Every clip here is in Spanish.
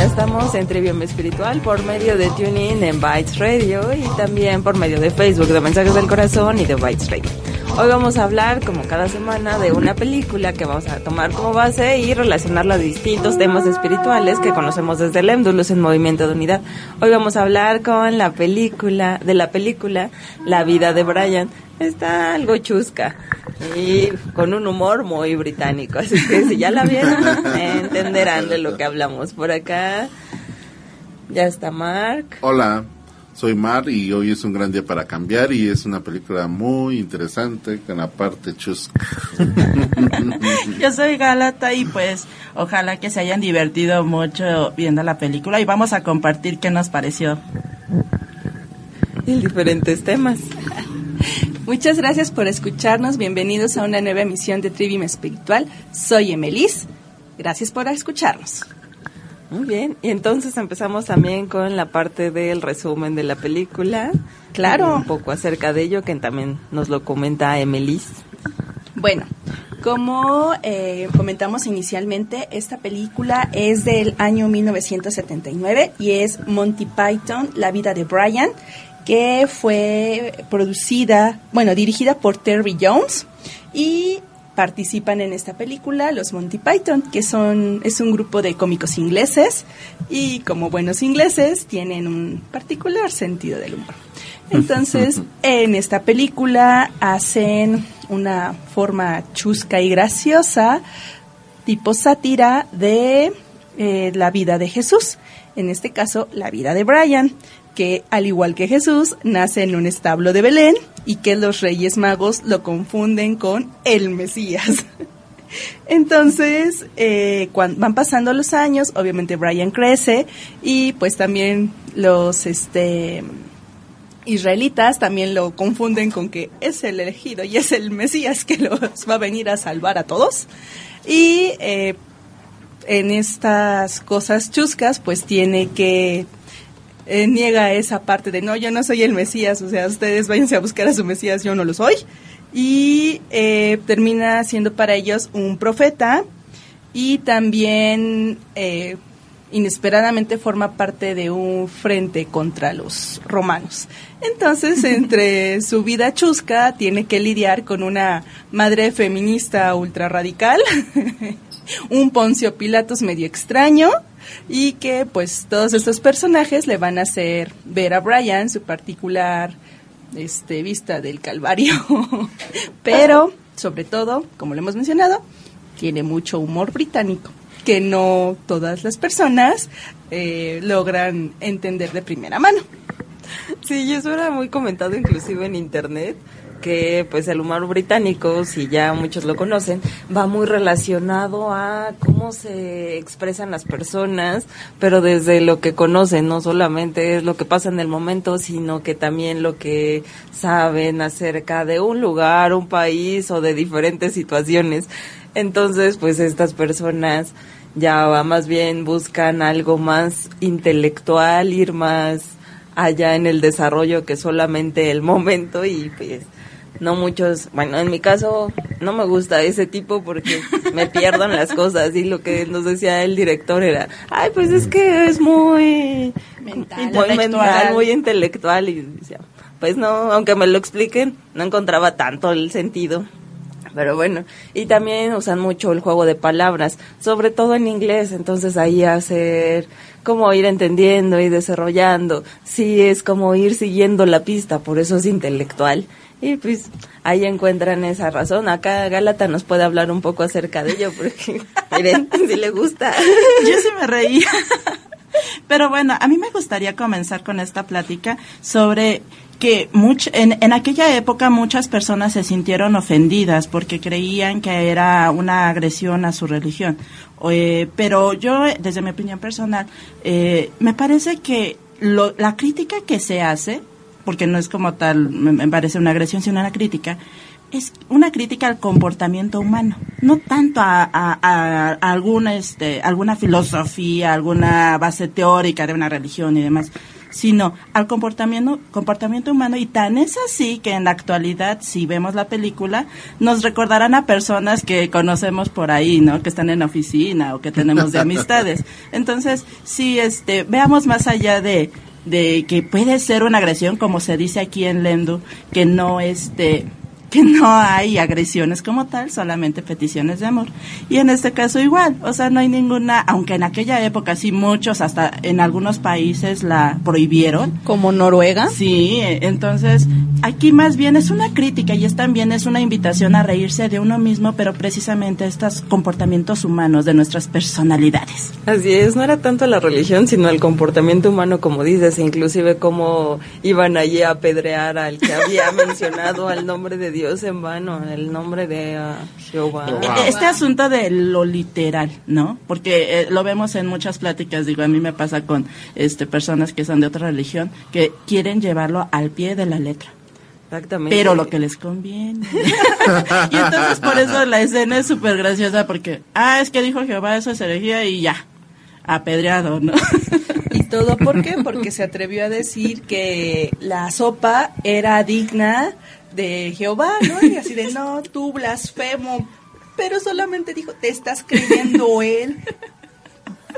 Ya estamos en Trivium Espiritual por medio de TuneIn en Bytes Radio y también por medio de Facebook de Mensajes del Corazón y de Bytes Radio. Hoy vamos a hablar, como cada semana, de una película que vamos a tomar como base y relacionarla a distintos temas espirituales que conocemos desde el Émdulus en Movimiento de Unidad. Hoy vamos a hablar con la película, de la película La vida de Brian. Está algo chusca y con un humor muy británico, así que si ya la vieron, entenderán de lo que hablamos por acá. Ya está Mark. Hola. Soy Mar y hoy es un gran día para cambiar y es una película muy interesante con la parte chusca. Yo soy Galata y pues ojalá que se hayan divertido mucho viendo la película y vamos a compartir qué nos pareció. Y diferentes temas. Muchas gracias por escucharnos. Bienvenidos a una nueva emisión de Trivium Espiritual. Soy Emelis. Gracias por escucharnos. Muy bien, y entonces empezamos también con la parte del resumen de la película. Claro. Un poco acerca de ello, que también nos lo comenta Emelis. Bueno, como eh, comentamos inicialmente, esta película es del año 1979 y es Monty Python, La vida de Brian, que fue producida, bueno, dirigida por Terry Jones y participan en esta película los Monty Python, que son es un grupo de cómicos ingleses y como buenos ingleses tienen un particular sentido del humor. Entonces, en esta película hacen una forma chusca y graciosa, tipo sátira de eh, la vida de Jesús, en este caso la vida de Brian que, al igual que Jesús, nace en un establo de Belén y que los reyes magos lo confunden con el Mesías. Entonces, eh, cuando van pasando los años, obviamente Brian crece y pues también los este israelitas también lo confunden con que es el elegido y es el Mesías que los va a venir a salvar a todos. Y eh, en estas cosas chuscas, pues tiene que eh, niega esa parte de no, yo no soy el Mesías, o sea, ustedes váyanse a buscar a su Mesías, yo no lo soy. Y eh, termina siendo para ellos un profeta y también eh, inesperadamente forma parte de un frente contra los romanos. Entonces, entre su vida chusca, tiene que lidiar con una madre feminista ultra radical, un Poncio Pilatos medio extraño, y que pues todos estos personajes le van a hacer ver a Brian su particular este vista del calvario. Pero sobre todo como lo hemos mencionado tiene mucho humor británico que no todas las personas eh, logran entender de primera mano. Sí eso era muy comentado inclusive en internet que pues el humor británico, si ya muchos lo conocen, va muy relacionado a cómo se expresan las personas, pero desde lo que conocen, no solamente es lo que pasa en el momento, sino que también lo que saben acerca de un lugar, un país o de diferentes situaciones. Entonces, pues estas personas ya más bien buscan algo más intelectual, ir más allá en el desarrollo que solamente el momento y pues no muchos, bueno, en mi caso no me gusta ese tipo porque me pierdan las cosas y lo que nos decía el director era, ay, pues es que es muy mental, muy mental, muy intelectual y decía, pues no, aunque me lo expliquen, no encontraba tanto el sentido. Pero bueno, y también usan mucho el juego de palabras, sobre todo en inglés, entonces ahí hacer como ir entendiendo y desarrollando, sí es como ir siguiendo la pista, por eso es intelectual. Y pues ahí encuentran esa razón. Acá Gálata nos puede hablar un poco acerca de ello, porque miren, si le gusta. Yo sí me reía. Pero bueno, a mí me gustaría comenzar con esta plática sobre que much, en, en aquella época muchas personas se sintieron ofendidas porque creían que era una agresión a su religión. Eh, pero yo, desde mi opinión personal, eh, me parece que lo, la crítica que se hace, porque no es como tal, me, parece una agresión, sino una crítica, es una crítica al comportamiento humano, no tanto a- a alguna, este, alguna filosofía, alguna base teórica de una religión y demás, sino al comportamiento, comportamiento humano y tan es así que en la actualidad, si vemos la película, nos recordarán a personas que conocemos por ahí, ¿no? Que están en la oficina o que tenemos de amistades. Entonces, si este, veamos más allá de, de que puede ser una agresión, como se dice aquí en Lendu, que no este que no hay agresiones como tal, solamente peticiones de amor. Y en este caso igual, o sea, no hay ninguna, aunque en aquella época sí muchos, hasta en algunos países la prohibieron. Como Noruega. Sí, entonces aquí más bien es una crítica y es también es una invitación a reírse de uno mismo, pero precisamente estos comportamientos humanos de nuestras personalidades. Así es, no era tanto la religión, sino el comportamiento humano, como dices, inclusive cómo iban allí a apedrear al que había mencionado al nombre de Dios en vano, el nombre de ah, Jehová. Wow. Este asunto de lo literal, ¿no? Porque eh, lo vemos en muchas pláticas, digo, a mí me pasa con este personas que son de otra religión que quieren llevarlo al pie de la letra. Exactamente. Pero lo que les conviene. y entonces por eso la escena es súper graciosa porque, ah, es que dijo Jehová, eso es herejía y ya, apedreado, ¿no? ¿Y todo por qué? Porque se atrevió a decir que la sopa era digna de Jehová, ¿no? Y así de, no, tú blasfemo. Pero solamente dijo, te estás creyendo él.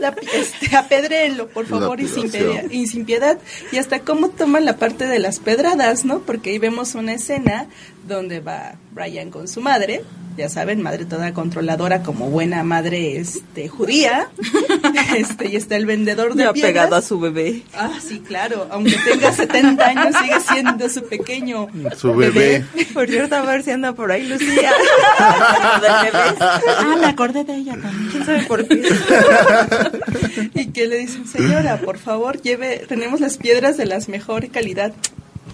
La, este, apedréenlo, por favor, y sin, piedad, y sin piedad. Y hasta cómo toman la parte de las pedradas, ¿no? Porque ahí vemos una escena donde va Brian con su madre, ya saben, madre toda controladora como buena madre este judía. Este, y está el vendedor de piedras. pegado a su bebé. Ah, sí, claro. Aunque tenga 70 años, sigue siendo su pequeño Su bebé. Por cierto, a ver si anda por ahí Lucía. Del bebé. ah, me acordé de ella también. ¿Quién sabe por qué? Y que le dicen, señora, por favor, lleve, tenemos las piedras de las mejor calidad.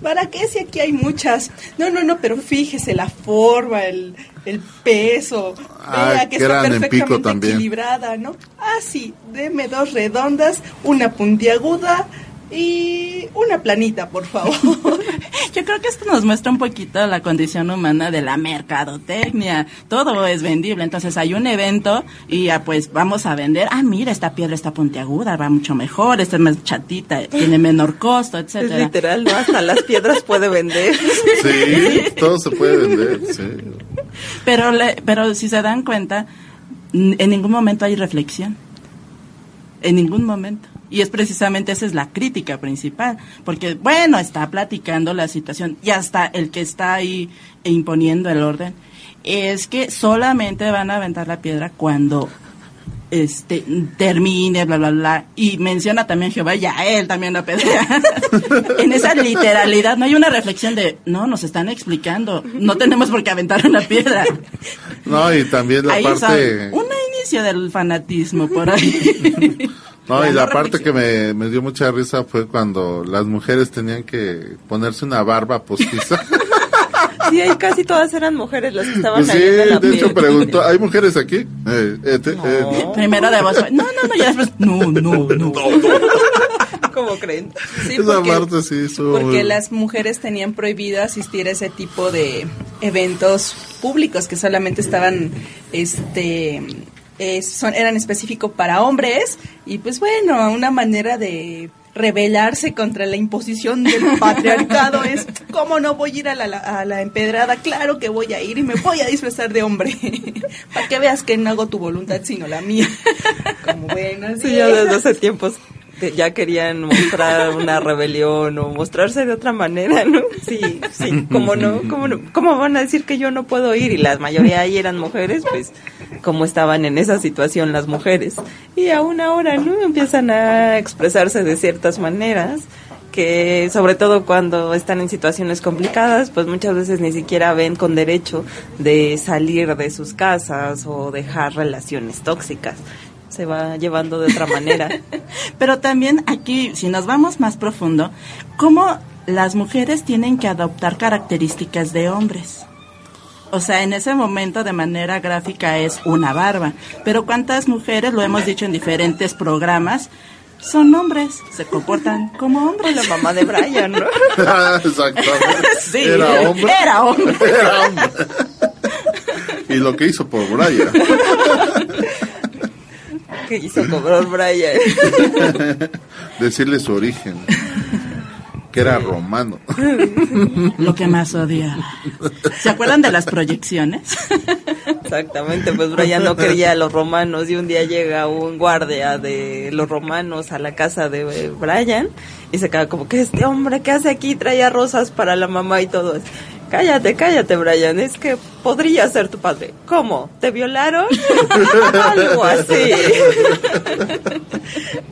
¿Para qué si aquí hay muchas? No, no, no, pero fíjese la forma, el, el peso. Ah, Vea que está perfectamente equilibrada, ¿no? Ah, sí, deme dos redondas, una puntiaguda y una planita, por favor. Yo creo que esto nos muestra un poquito la condición humana de la mercadotecnia. Todo es vendible. Entonces hay un evento y ya pues vamos a vender. Ah, mira, esta piedra está puntiaguda, va mucho mejor, esta es más chatita, tiene menor costo, Es etcétera. literal, ¿no? Hasta las piedras puede vender. Sí, todo se puede vender, sí. Pero, le- pero si se dan cuenta, en ningún momento hay reflexión. En ningún momento. Y es precisamente esa es la crítica principal. Porque, bueno, está platicando la situación y hasta el que está ahí imponiendo el orden es que solamente van a aventar la piedra cuando este termine, bla, bla, bla. Y menciona también Jehová, ya él también la apedrea. en esa literalidad no hay una reflexión de, no, nos están explicando, no tenemos por qué aventar una piedra. No, y también la Ahí parte... un inicio del fanatismo por ahí. No, y la no parte que me, me dio mucha risa fue cuando las mujeres tenían que ponerse una barba postiza. Sí, ahí casi todas eran mujeres las que estaban Pues sí, ahí en la de hecho preguntó, ¿hay mujeres aquí? Eh, eh, te- eh, no. Primero de voz, no, no, no, ya después, no, no, no. ¿Cómo creen? Sí, Esa porque- parte sí Porque las mujeres tenían prohibido asistir a ese tipo de eventos públicos que solamente estaban, este, eh, son, eran específicos para hombres y pues bueno, una manera de rebelarse contra la imposición del patriarcado es, ¿cómo no voy a ir a la, a la empedrada? Claro que voy a ir y me voy a disfrazar de hombre, para que veas que no hago tu voluntad sino la mía. Como bueno, Sí, ya desde hace tiempos ya querían mostrar una rebelión o mostrarse de otra manera, ¿no? Sí, sí, ¿cómo no? ¿Cómo no? ¿Cómo van a decir que yo no puedo ir? Y la mayoría ahí eran mujeres, pues, como estaban en esa situación las mujeres. Y aún ahora, ¿no? Empiezan a expresarse de ciertas maneras que sobre todo cuando están en situaciones complicadas, pues muchas veces ni siquiera ven con derecho de salir de sus casas o dejar relaciones tóxicas. Se va llevando de otra manera. Pero también aquí, si nos vamos más profundo, ¿cómo las mujeres tienen que adoptar características de hombres. O sea, en ese momento de manera gráfica es una barba. Pero ¿cuántas mujeres, lo hemos dicho en diferentes programas, son hombres, se comportan como hombres? La mamá de Brian, ¿no? Exactamente. Sí, Era hombre. Era hombre. Era hombre. y lo que hizo por Brian. Que hizo cobrar Brian. Decirle su origen. Que era romano. Lo que más odiaba. ¿Se acuerdan de las proyecciones? Exactamente, pues Brian no quería a los romanos y un día llega un guardia de los romanos a la casa de Brian y se queda como que este hombre que hace aquí traía rosas para la mamá y todo eso. Cállate, cállate, Brian, es que podría ser tu padre. ¿Cómo? ¿Te violaron? Algo así.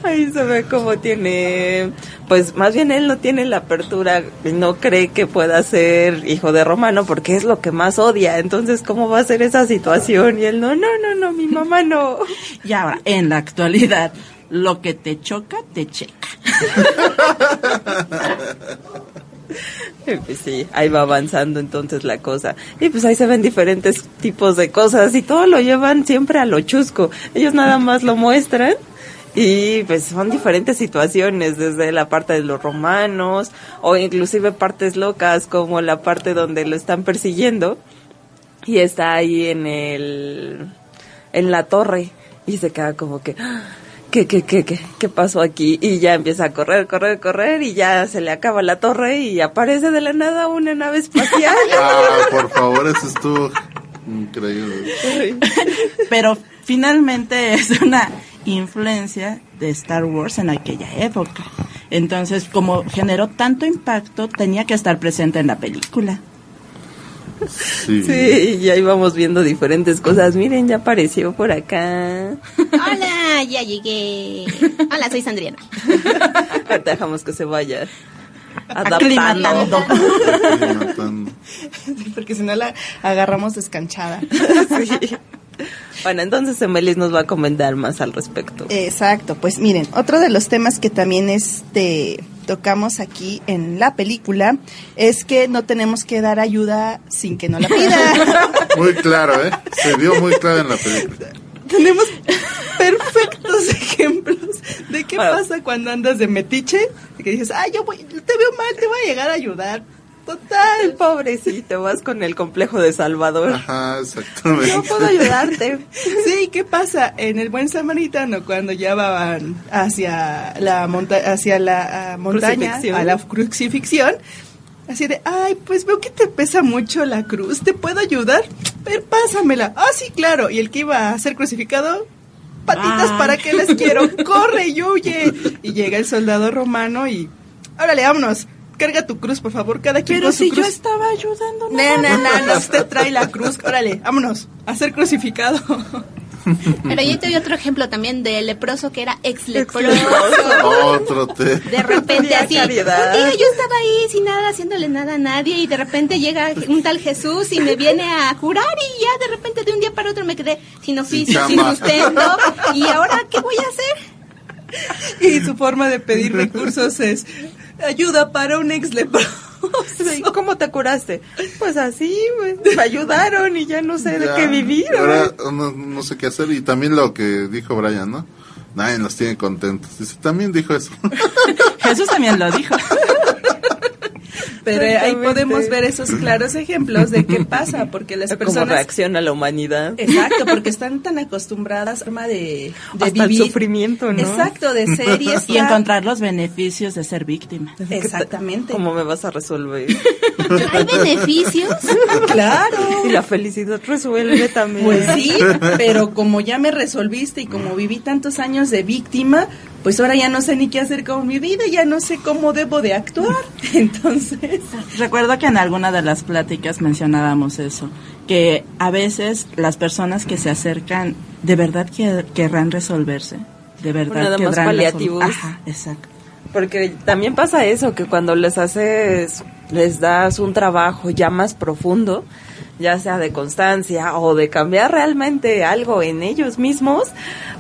Ahí se ve como tiene, pues más bien él no tiene la apertura, y no cree que pueda ser hijo de Romano porque es lo que más odia. Entonces, ¿cómo va a ser esa situación? Y él, no, no, no, no, mi mamá no. Y ahora, en la actualidad, lo que te choca, te checa. Pues sí, ahí va avanzando entonces la cosa. Y pues ahí se ven diferentes tipos de cosas y todo lo llevan siempre a lo chusco. Ellos nada más lo muestran y pues son diferentes situaciones, desde la parte de los romanos o inclusive partes locas como la parte donde lo están persiguiendo y está ahí en el en la torre y se queda como que ¡ah! ¿Qué, qué, qué, qué, qué pasó aquí? Y ya empieza a correr, correr, correr y ya se le acaba la torre y aparece de la nada una nave espacial. Ah, por favor, eso estuvo increíble. Pero finalmente es una influencia de Star Wars en aquella época. Entonces, como generó tanto impacto, tenía que estar presente en la película. Sí. Sí, y ahí vamos viendo diferentes cosas. Miren, ya apareció por acá. Hola, ya llegué. Hola, soy Sandriana. Dejamos que se vaya Aclimatando. adaptando. Sí, porque si no la agarramos descanchada. Sí. Bueno, entonces Emelis nos va a comentar más al respecto. Exacto, pues miren, otro de los temas que también este tocamos aquí en la película es que no tenemos que dar ayuda sin que no la pida. Muy claro, ¿eh? Se vio muy claro en la película. tenemos perfectos ejemplos de qué Bueno. pasa cuando andas de metiche que dices, ay, yo voy, te veo mal, te voy a llegar a ayudar. Total, Pobrecito, vas con el complejo de Salvador. Ajá, exactamente. No puedo ayudarte. Sí, ¿qué pasa? En el buen samaritano, cuando ya van hacia la, monta hacia la ah, montaña, a la crucifixión, así de, ay, pues veo que te pesa mucho la cruz, ¿te puedo ayudar? Pero pásamela. Ah, sí, claro. Y el que iba a ser crucificado, patitas Ah. para que les quiero, corre y huye. Y llega el soldado romano y, órale, vámonos. Carga tu cruz, por favor, cada quien Pero con su si yo estaba ayudando. No, no, no, no, usted trae la cruz. Órale, vámonos, a ser crucificado. Pero yo te doy otro ejemplo también del leproso que era ex leproso. Otro te. De repente así, un día yo estaba ahí sin nada, haciéndole nada a nadie y de repente llega un tal Jesús y me viene a curar y ya de repente de un día para otro me quedé sin oficio, sin chamba. sustento y ahora ¿qué voy a hacer? Y su forma de pedir recursos es ayuda para un ex leproso. Sí, ¿Cómo te curaste? Pues así, pues, me ayudaron y ya no sé de qué vivir. Ahora no, no sé qué hacer. Y también lo que dijo Brian, ¿no? Nadie nos tiene contentos. Dice, también dijo eso. Jesús también lo dijo. Pero ahí podemos ver esos claros ejemplos de qué pasa, porque las personas... reacciona la humanidad. Exacto, porque están tan acostumbradas a forma de, de Hasta el vivir. sufrimiento, ¿no? Exacto, de ser y Y estar. encontrar los beneficios de ser víctima. Exactamente. ¿Cómo me vas a resolver? ¿Hay beneficios? Claro. Y la felicidad resuelve también. Pues sí, pero como ya me resolviste y como viví tantos años de víctima, pues ahora ya no sé ni qué hacer con mi vida, ya no sé cómo debo de actuar. Entonces, Recuerdo que en alguna de las pláticas mencionábamos eso, que a veces las personas que se acercan de verdad que, querrán resolverse, de verdad nada más querrán paliativos. Ajá, exacto. Porque también pasa eso, que cuando les haces, les das un trabajo ya más profundo, ya sea de constancia o de cambiar realmente algo en ellos mismos,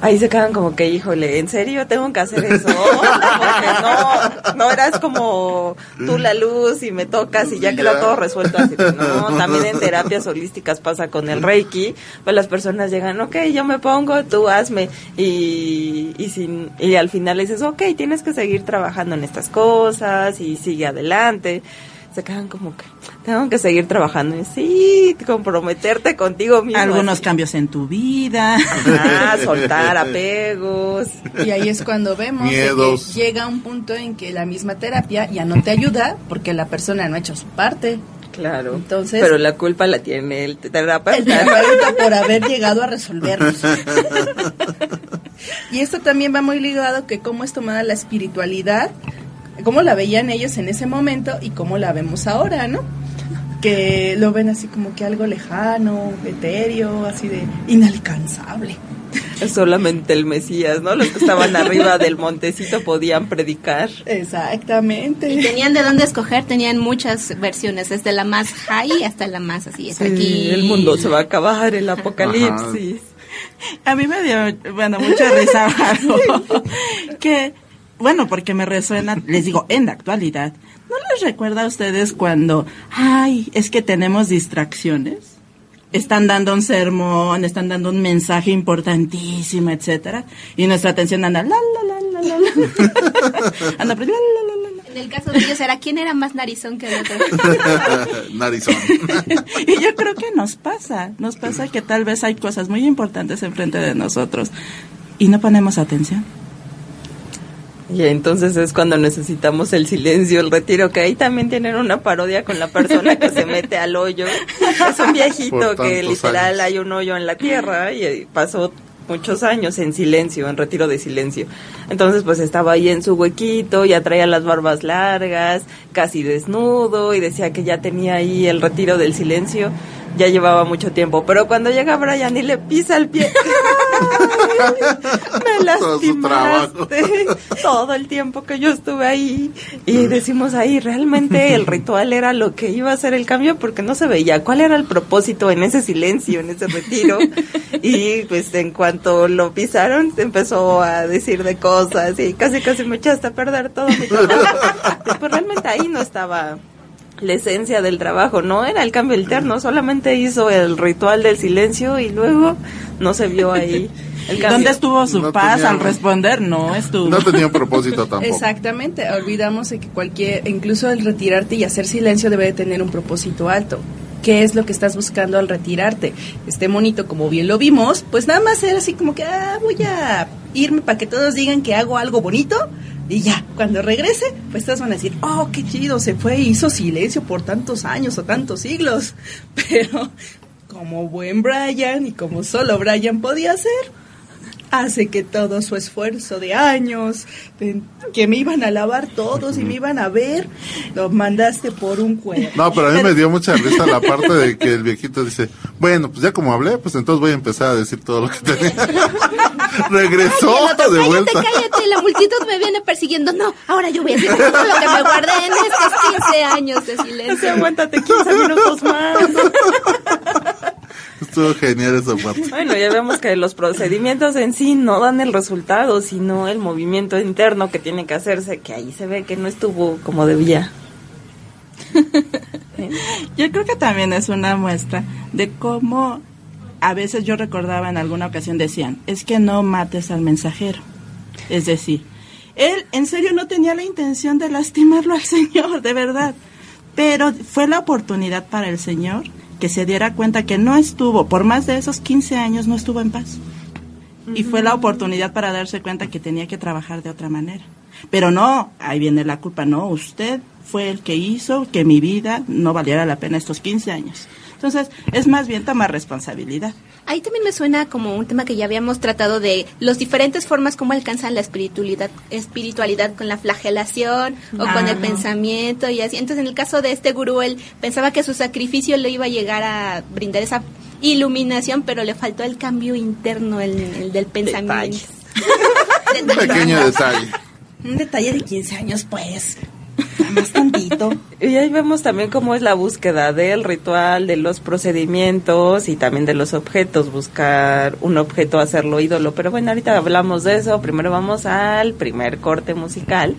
ahí se quedan como que, híjole, ¿en serio tengo que hacer eso? Porque no, no eras como tú la luz y me tocas y ya queda todo resuelto así. No, también en terapias holísticas pasa con el Reiki, pues las personas llegan, ok, yo me pongo, tú hazme y, y, sin, y al final le dices, ok, tienes que seguir trabajando en estas cosas y sigue adelante se quedan como que tengo que seguir trabajando y sí, comprometerte contigo mismo. Algunos cambios en tu vida. soltar apegos. Y ahí es cuando vemos que llega un punto en que la misma terapia ya no te ayuda porque la persona no ha hecho su parte. Claro. Entonces, pero la culpa la tiene el terapeuta. El terapeuta por haber llegado a resolverlos. y esto también va muy ligado que cómo es tomada la espiritualidad cómo la veían ellos en ese momento y cómo la vemos ahora, ¿no? Que lo ven así como que algo lejano, etéreo, así de inalcanzable. Solamente el Mesías, ¿no? Los que estaban arriba del montecito podían predicar. Exactamente. Y tenían de dónde escoger, tenían muchas versiones, desde la más high hasta la más así. Sí, aquí. El mundo se va a acabar, el apocalipsis. A mí me dio, bueno, mucha risa que bueno, porque me resuena, les digo, en la actualidad, ¿no les recuerda a ustedes cuando, ay, es que tenemos distracciones? Están dando un sermón, están dando un mensaje importantísimo, etcétera, y nuestra atención anda la la la la la, anda la, la, la, En el caso de ellos era quién era más narizón que el otro. narizón. y yo creo que nos pasa, nos pasa que tal vez hay cosas muy importantes enfrente de nosotros y no ponemos atención. Y entonces es cuando necesitamos el silencio, el retiro, que ahí también tienen una parodia con la persona que se mete al hoyo. Es un viejito que literal hay un hoyo en la tierra y pasó muchos años en silencio, en retiro de silencio. Entonces pues estaba ahí en su huequito, ya traía las barbas largas, casi desnudo y decía que ya tenía ahí el retiro del silencio ya llevaba mucho tiempo. Pero cuando llega Brian y le pisa el pie, me lastimaste todo el tiempo que yo estuve ahí. Y decimos ahí, realmente el ritual era lo que iba a ser el cambio porque no se veía cuál era el propósito en ese silencio, en ese retiro. Y pues en cuanto lo pisaron, empezó a decir de cosas y casi casi me echaste a perder todo mi trabajo. Pues realmente ahí no estaba la esencia del trabajo, no era el cambio interno, solamente hizo el ritual del silencio y luego no se vio ahí. El ¿Dónde estuvo su paz al responder? No estuvo. No tenía un propósito tampoco. Exactamente, olvidamos de que cualquier, incluso el retirarte y hacer silencio debe de tener un propósito alto. ¿Qué es lo que estás buscando al retirarte? Este monito, como bien lo vimos, pues nada más era así como que, ah, voy a irme para que todos digan que hago algo bonito, y ya, cuando regrese, pues todos van a decir, oh, qué chido, se fue hizo silencio por tantos años o tantos siglos. Pero como buen Brian y como solo Brian podía hacer, hace que todo su esfuerzo de años, que me iban a lavar todos y me iban a ver, lo mandaste por un cuerno. No, pero a mí me dio mucha risa la parte de que el viejito dice, bueno, pues ya como hablé, pues entonces voy a empezar a decir todo lo que tenía. Regresó de vuelta. Cállate, cállate, la multitud me viene persiguiendo. No, ahora yo voy a decir todo lo que me guardé en estos 15 años de silencio. Aguántate 15 minutos más. Estuvo genial esa parte. Bueno, ya vemos que los procedimientos en sí no dan el resultado, sino el movimiento interno que tiene que hacerse, que ahí se ve que no estuvo como debía. Yo creo que también es una muestra de cómo a veces yo recordaba en alguna ocasión decían, es que no mates al mensajero. Es decir, él en serio no tenía la intención de lastimarlo al Señor, de verdad. Pero fue la oportunidad para el Señor que se diera cuenta que no estuvo, por más de esos 15 años, no estuvo en paz. Y fue la oportunidad para darse cuenta que tenía que trabajar de otra manera. Pero no, ahí viene la culpa, no, usted fue el que hizo que mi vida no valiera la pena estos 15 años. Entonces, es más bien tomar responsabilidad. Ahí también me suena como un tema que ya habíamos tratado de las diferentes formas como alcanzan la espiritualidad, espiritualidad con la flagelación o con el pensamiento y así. Entonces, en el caso de este gurú, él pensaba que su sacrificio le iba a llegar a brindar esa iluminación, pero le faltó el cambio interno, el, del pensamiento. un pequeño detalle. Un detalle de 15 años, pues. Más tantito. Y ahí vemos también cómo es la búsqueda del ritual, de los procedimientos y también de los objetos, buscar un objeto, hacerlo ídolo. Pero bueno, ahorita hablamos de eso. Primero vamos al primer corte musical.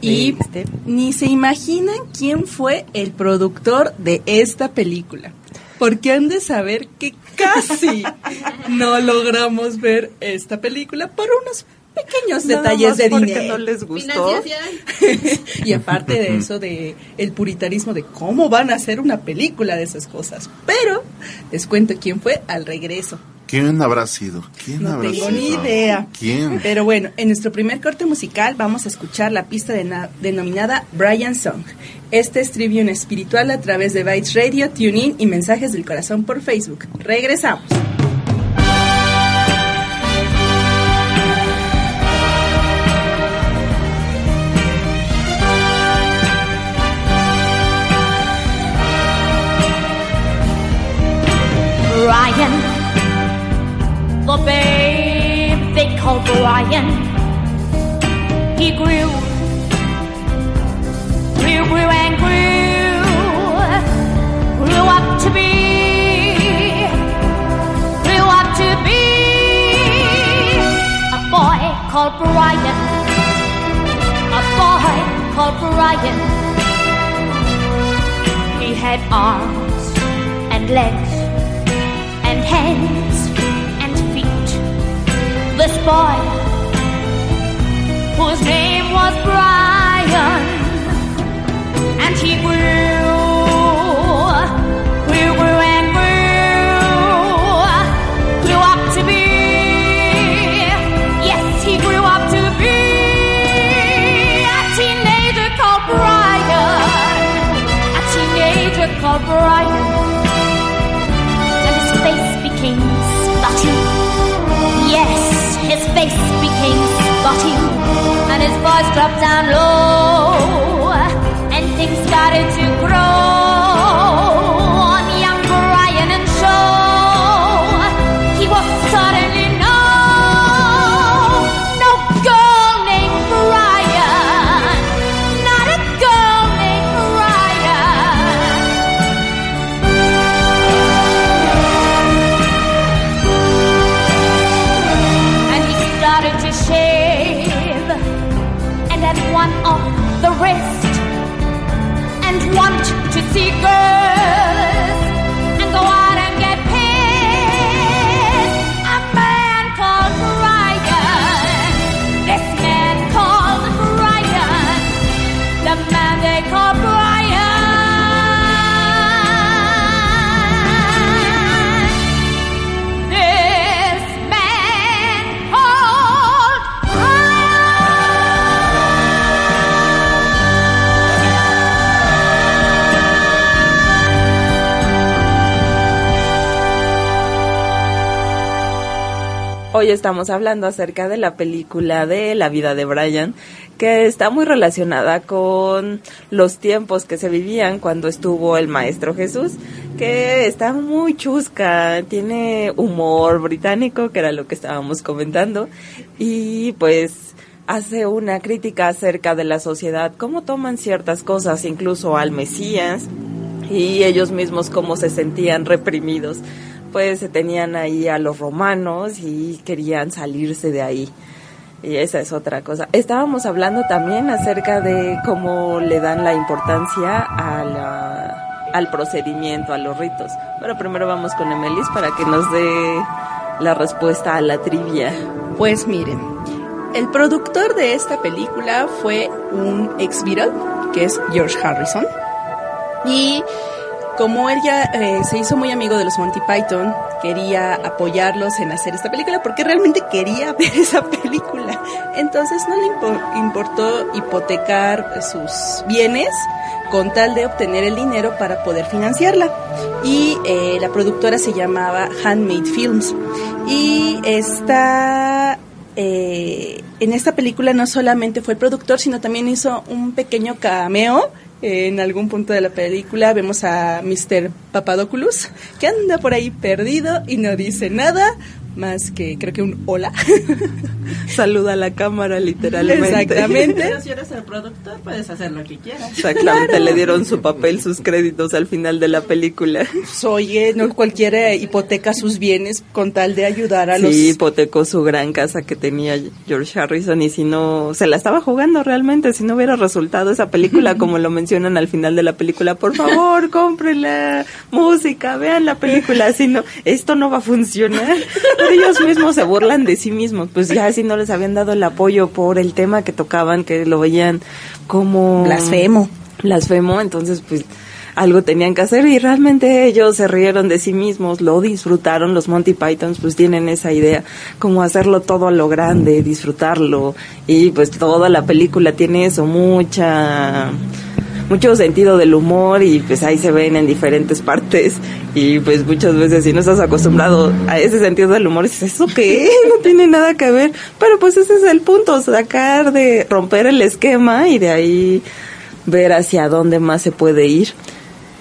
Y Este, ni se imaginan quién fue el productor de esta película. Porque han de saber que casi no logramos ver esta película por unos pequeños nada detalles de dinero. no les gustó. Y aparte de eso, de el puritarismo de cómo van a hacer una película de esas cosas. Pero les cuento quién fue al regreso. ¿Quién habrá sido? ¿Quién No habrá tengo sido? ni idea. ¿Quién? Pero bueno, en nuestro primer corte musical vamos a escuchar la pista de denominada Brian Song. Este es Tribune Espiritual a través de Bytes Radio, TuneIn y Mensajes del Corazón por Facebook. Regresamos. Brian. He grew, grew, grew and grew, grew up to be, grew up to be a boy called Brian, a boy called Brian. He had arms and legs and hands and feet. This boy, whose name was Brian, and he grew, dropped down low, and things started to Hoy estamos hablando acerca de la película de La vida de Brian, que está muy relacionada con los tiempos que se vivían cuando estuvo el Maestro Jesús, que está muy chusca, tiene humor británico, que era lo que estábamos comentando, y pues hace una crítica acerca de la sociedad, cómo toman ciertas cosas, incluso al Mesías, y ellos mismos cómo se sentían reprimidos pues se tenían ahí a los romanos y querían salirse de ahí. Y esa es otra cosa. Estábamos hablando también acerca de cómo le dan la importancia a al procedimiento, a los ritos. Pero primero vamos con Emelis para que nos dé la respuesta a la trivia. Pues miren, el productor de esta película fue un ex Beatle, que es George Harrison. Y como él ya eh, se hizo muy amigo de los Monty Python, quería apoyarlos en hacer esta película porque realmente quería ver esa película. Entonces no le impo- importó hipotecar sus bienes con tal de obtener el dinero para poder financiarla. Y eh, la productora se llamaba Handmade Films. Y esta eh, en esta película no solamente fue el productor, sino también hizo un pequeño cameo. En algún punto de la película vemos a Mr. Papadopoulos, que anda por ahí perdido y no dice nada, más que creo que un hola. Saluda a la cámara, literalmente. Exactamente. Pero si eres el productor, puedes hacer lo que quieras. Exactamente, le dieron su papel, sus créditos al final de la película. Oye, no cualquiera hipoteca sus bienes con tal de ayudar a los Sí, hipotecó su gran casa que tenía George Harrison y si no, se la estaba jugando realmente, si no hubiera resultado esa película como lo mencionan al final de la película, por favor, cómprenla, música, vean la película, si no, esto no va a funcionar. Pero ellos mismos se burlan de sí mismos, pues ya si no les habían dado el apoyo por el tema que tocaban, que lo veían como... blasfemo. blasfemo, entonces pues algo tenían que hacer. Y realmente ellos se rieron de sí mismos, lo disfrutaron, los Monty Pythons pues tienen esa idea, como hacerlo todo a lo grande, disfrutarlo. Y pues toda la película tiene eso, mucha mucho sentido del humor y pues ahí se ven en diferentes partes y pues muchas veces si no estás acostumbrado a ese sentido del humor dices eso qué no tiene nada que ver pero pues ese es el punto sacar de romper el esquema y de ahí ver hacia dónde más se puede ir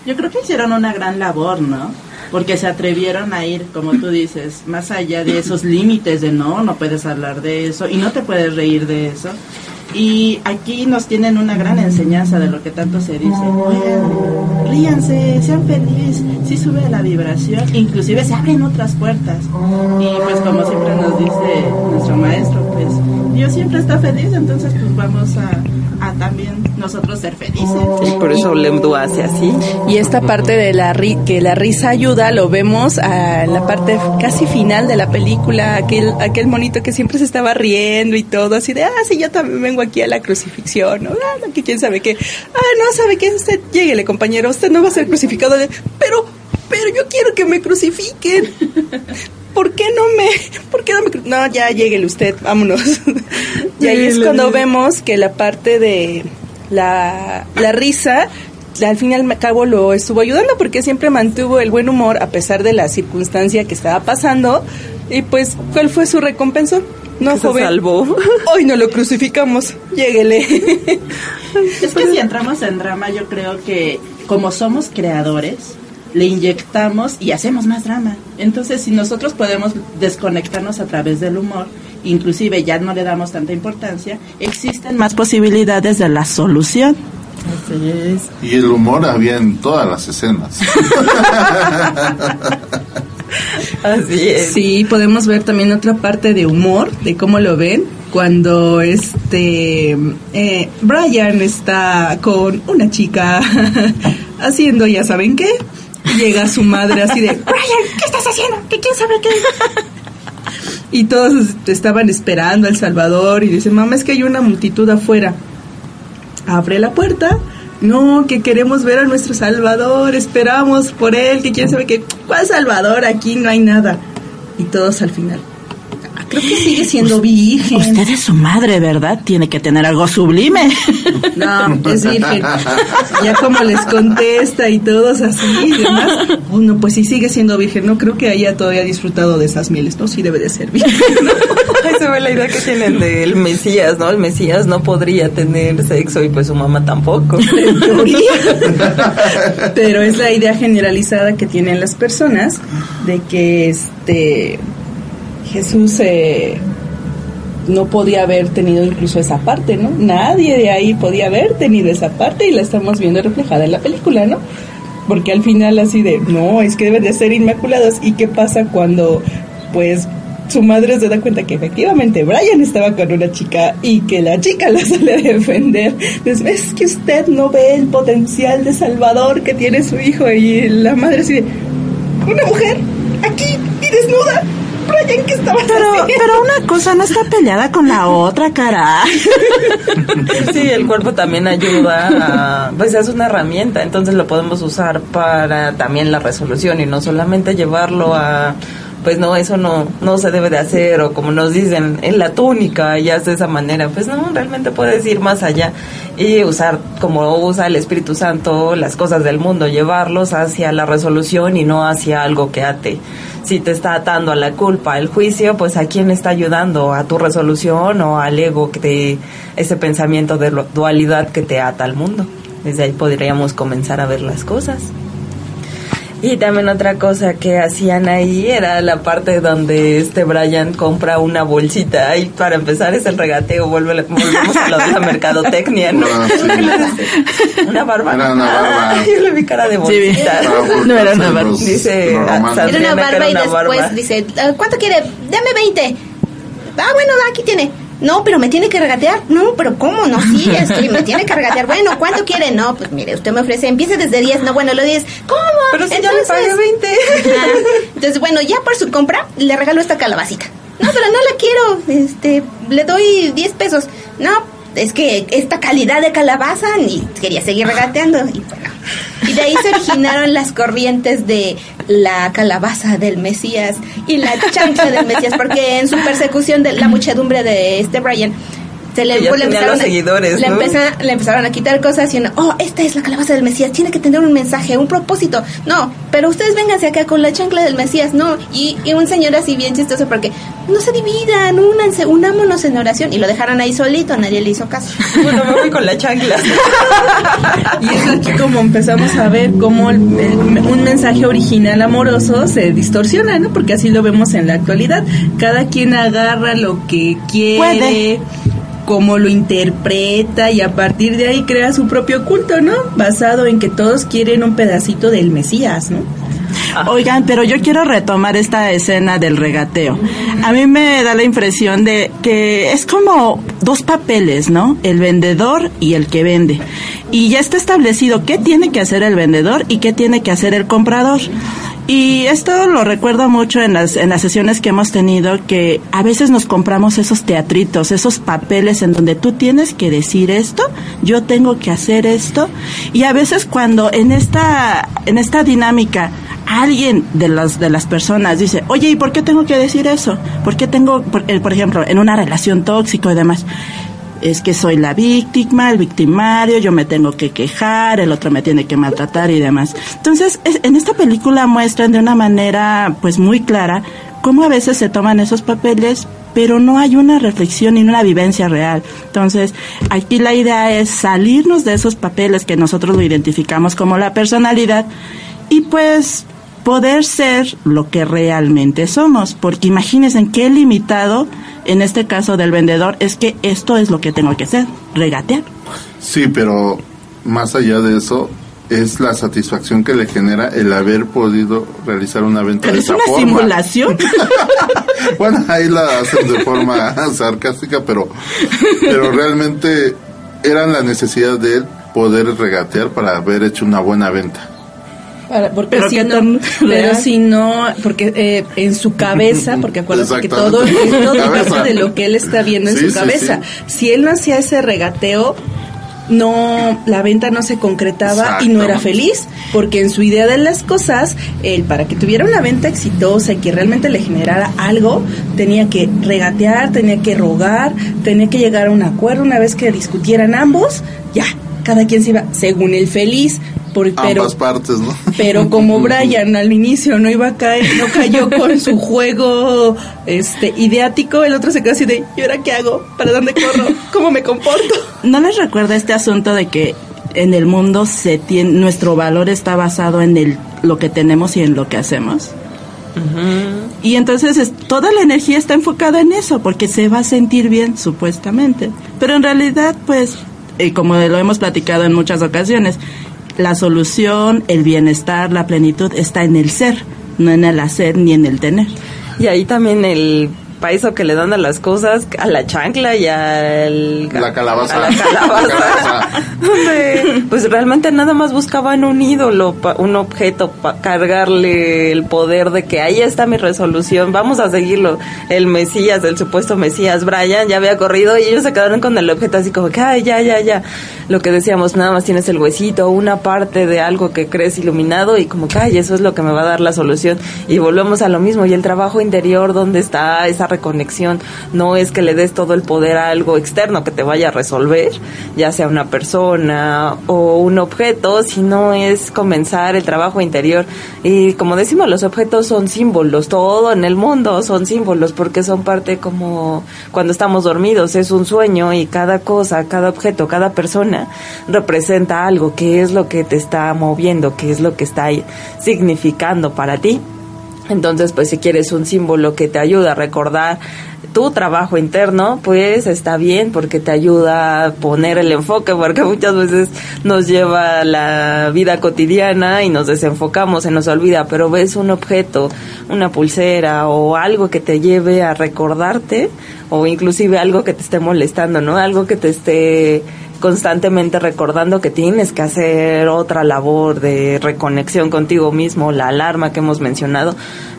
Yo creo que hicieron una gran labor, ¿no? Porque se atrevieron a ir, como tú dices, más allá de esos límites de no, no puedes hablar de eso y no te puedes reír de eso. Y aquí nos tienen una gran enseñanza de lo que tanto se dice. Oigan, ríanse, sean felices, sí sube la vibración, inclusive se abren otras puertas. Y pues como siempre nos dice nuestro maestro, pues Dios siempre está feliz, entonces pues vamos a, a también nosotros ser felices. y por eso Lemdu hace así Y esta parte de la ri- que la risa ayuda lo vemos a la parte casi final de la película, aquel aquel monito que siempre se estaba riendo y todo, así de, ah, sí, yo también vengo aquí a la crucifixión, ¿no? Ah, no, que quién sabe qué. Ah, no, sabe qué, usted, lléguele, compañero, usted no va a ser crucificado. De, pero, pero yo quiero que me crucifiquen. ¿Por qué no me, por qué no me, cru- no, ya lléguele usted, vámonos. y ahí es cuando vemos que la parte de la, la risa al fin y al cabo lo estuvo ayudando porque siempre mantuvo el buen humor a pesar de la circunstancia que estaba pasando y pues ¿cuál fue su recompensa? No, Que se joven. salvó. Hoy no lo crucificamos. Lléguele. Es que si entramos en drama, yo creo que como somos creadores, le inyectamos y hacemos más drama. Entonces, si nosotros podemos desconectarnos a través del humor, inclusive ya no le damos tanta importancia, existen más posibilidades de la solución. así es Y el humor había en todas las escenas. así es Sí, podemos ver también otra parte de humor, de cómo lo ven, cuando este eh, Brian está con una chica haciendo ya saben qué, llega su madre así de Brian, ¿qué estás haciendo? ¿Qué quién sabe qué? Y todos estaban esperando al Salvador y dice, mamá, es que hay una multitud afuera. Abre la puerta. No, que queremos ver a nuestro Salvador, esperamos por él, que quién sabe qué. ¿Cuál Salvador? Aquí no hay nada. Y todos al final. "Ah, Creo que sigue siendo virgen. Usted es su madre, ¿verdad? Tiene que tener algo sublime. No, es virgen. Ya como les contesta y todos así y demás. Oh, no, pues sí sigue siendo virgen. No creo que haya todavía disfrutado de esas mieles. No, sí debe de ser virgen. Ahí se ve la idea que tienen del Mesías, ¿no? El Mesías no podría tener sexo y pues su mamá tampoco. Pero es la idea generalizada que tienen las personas de que este Jesús eh, no podía haber tenido incluso esa parte, ¿no? Nadie de ahí podía haber tenido esa parte y la estamos viendo reflejada en la película, ¿no? Porque al final así de, no, es que deben de ser inmaculados. ¿Y qué pasa cuando, pues, su madre se da cuenta que efectivamente Brian estaba con una chica y que la chica la sale a defender? Entonces, es que usted no ve el potencial de salvador que tiene su hijo y la madre así de, una mujer aquí y desnuda. Brian, ¿qué estabas Pero, haciendo? pero una cosa no está peleada con la otra, cara. Sí, el cuerpo también ayuda, a, pues es una herramienta, entonces lo podemos usar para también la resolución y no solamente llevarlo a, pues no, eso no, no se debe de hacer o como nos dicen, en la túnica y haz de esa manera, pues no, realmente puedes ir más allá y usar como usa el Espíritu Santo las cosas del mundo, llevarlos hacia la resolución y no hacia algo que ate. Si te está atando a la culpa, el juicio, pues a quién está ayudando, a tu resolución o al ego que te, ese pensamiento de dualidad que te ata al mundo. Desde ahí podríamos comenzar a ver las cosas. Y también otra cosa que hacían ahí era la parte donde este Brian compra una bolsita. Y para empezar es el regateo, vuelve, volvemos a lo de la mercadotecnia, ¿no? Ah, sí. Una barba. Era una barba. Yo le vi cara de bolsita. No era una barba. Dice. Era una barba y era una después barba. dice, "Ah, ¿cuánto quiere? Dame 20. Ah, bueno, aquí tiene. No, pero me tiene que regatear. No, pero ¿cómo? No, sí, me tiene que regatear. Bueno, ¿cuánto quiere? No, pues mire, usted me ofrece, empiece desde 10. No, bueno, lo 10. ¿Cómo? Pero si ya le pagué 20. Ajá. Entonces, bueno, ya por su compra, le regalo esta calabacita. No, pero no la quiero. Este, le doy 10 pesos. No, es que esta calidad de calabaza y quería seguir regateando. Y bueno. Y de ahí se originaron las corrientes de la calabaza del Mesías y la chancla del Mesías, porque en su persecución de la muchedumbre de este Brian, se le, Que ya pues, le tenía empezaron los a- seguidores, le, ¿no? empeza- le empezaron a quitar cosas y uno, oh, esta es la calabaza del Mesías, tiene que tener un mensaje, un propósito. No, pero ustedes vénganse acá con la chancla del Mesías, no. Y, y un señor así bien chistoso porque no se dividan, únanse, unámonos en oración. Y lo dejaron ahí solito, nadie le hizo caso. Bueno, me voy con la chancla. Y es aquí como empezamos a ver cómo el- el- un mensaje original amoroso se distorsiona, ¿no? Porque así lo vemos en la actualidad. Cada quien agarra lo que quiere, Puede. Cómo lo interpreta y a partir de ahí crea su propio culto, ¿no? Basado en que todos quieren un pedacito del Mesías, ¿no? Oigan, pero yo quiero retomar esta escena del regateo. A mí me da la impresión de que es como dos papeles, ¿no? El vendedor y el que vende. Y ya está establecido qué tiene que hacer el vendedor y qué tiene que hacer el comprador. Y esto lo recuerdo mucho en las, en las sesiones que hemos tenido, que a veces nos compramos esos teatritos, esos papeles en donde tú tienes que decir esto, yo tengo que hacer esto, y a veces cuando en esta, en esta dinámica alguien de las, de las personas dice, oye, ¿y por qué tengo que decir eso? ¿Por qué tengo, por, eh, por ejemplo, en una relación tóxica y demás? Es que soy la víctima, el victimario, yo me tengo que quejar, el otro me tiene que maltratar y demás. Entonces, es- en esta película muestran de una manera pues muy clara cómo a veces se toman esos papeles pero no hay una reflexión ni una vivencia real. Entonces, aquí la idea es salirnos de esos papeles que nosotros lo identificamos como la personalidad y pues poder ser lo que realmente somos, porque imagínense qué limitado en este caso del vendedor es que esto es lo que tengo que hacer, regatear. Sí, pero más allá de eso, es la satisfacción que le genera el haber podido realizar una venta Pero de es esa una forma. simulación. bueno, ahí la hacen de forma sarcástica, pero, pero realmente era la necesidad de él poder regatear para haber hecho una buena venta. Para- porque Pero si no, tan pero si no, porque eh, en su cabeza, porque acuérdate que todo, es todo de lo que él está viendo en Sí, su sí, cabeza. Si él no hacía ese regateo, no, la venta no se concretaba y no era feliz, porque en su idea de las cosas, él para que tuviera una venta exitosa y que realmente le generara algo, tenía que regatear, tenía que rogar, tenía que llegar a un acuerdo. Una vez que discutieran ambos, ya, cada quien se iba según el feliz, por, pero Ambas partes, ¿no? pero como Brian al inicio no iba a caer, no cayó con su juego este ideático, el otro se quedó así de, ¿y ahora qué hago? ¿Para dónde corro? ¿Cómo me comporto? ¿No les recuerda este asunto de que en el mundo se tiene, nuestro valor está basado en el, lo que tenemos y en lo que hacemos? Y entonces es- toda la energía está enfocada en eso, porque se va a sentir bien, supuestamente. Pero en realidad, pues, eh, como lo hemos platicado en muchas ocasiones, la solución, el bienestar, la plenitud está en el ser, no en el hacer ni en el tener. Y ahí también el peso que le dan a las cosas, a la chancla y al... La calabaza. A la calabaza. La calabaza. Donde, pues realmente nada más buscaban un ídolo, un objeto para cargarle el poder de que ahí está mi resolución, vamos a seguirlo. El Mesías, el supuesto Mesías, Brian, ya había corrido y ellos se quedaron con el objeto así como que, ay, ya, ya, ya. Lo que decíamos, nada más tienes el huesito, una parte de algo que crees iluminado y como que, ay, eso es lo que me va a dar la solución. Y volvemos a lo mismo. Y el trabajo interior, ¿dónde está esa reconexión no es que le des todo el poder a algo externo que te vaya a resolver, ya sea una persona o un objeto, sino es comenzar el trabajo interior. Y como decimos, los objetos son símbolos, todo en el mundo son símbolos porque son parte como cuando estamos dormidos, es un sueño y cada cosa, cada objeto, cada persona representa algo, que es lo que te está moviendo, que es lo que está significando para ti. Entonces, pues si quieres un símbolo que te ayuda a recordar tu trabajo interno, pues está bien porque te ayuda a poner el enfoque, porque muchas veces nos lleva la vida cotidiana y nos desenfocamos, se nos olvida, pero ves un objeto, una pulsera o algo que te lleve a recordarte o inclusive algo que te esté molestando, ¿no? Algo que te esté constantemente recordando que tienes que hacer otra labor de reconexión contigo mismo, la alarma que hemos mencionado,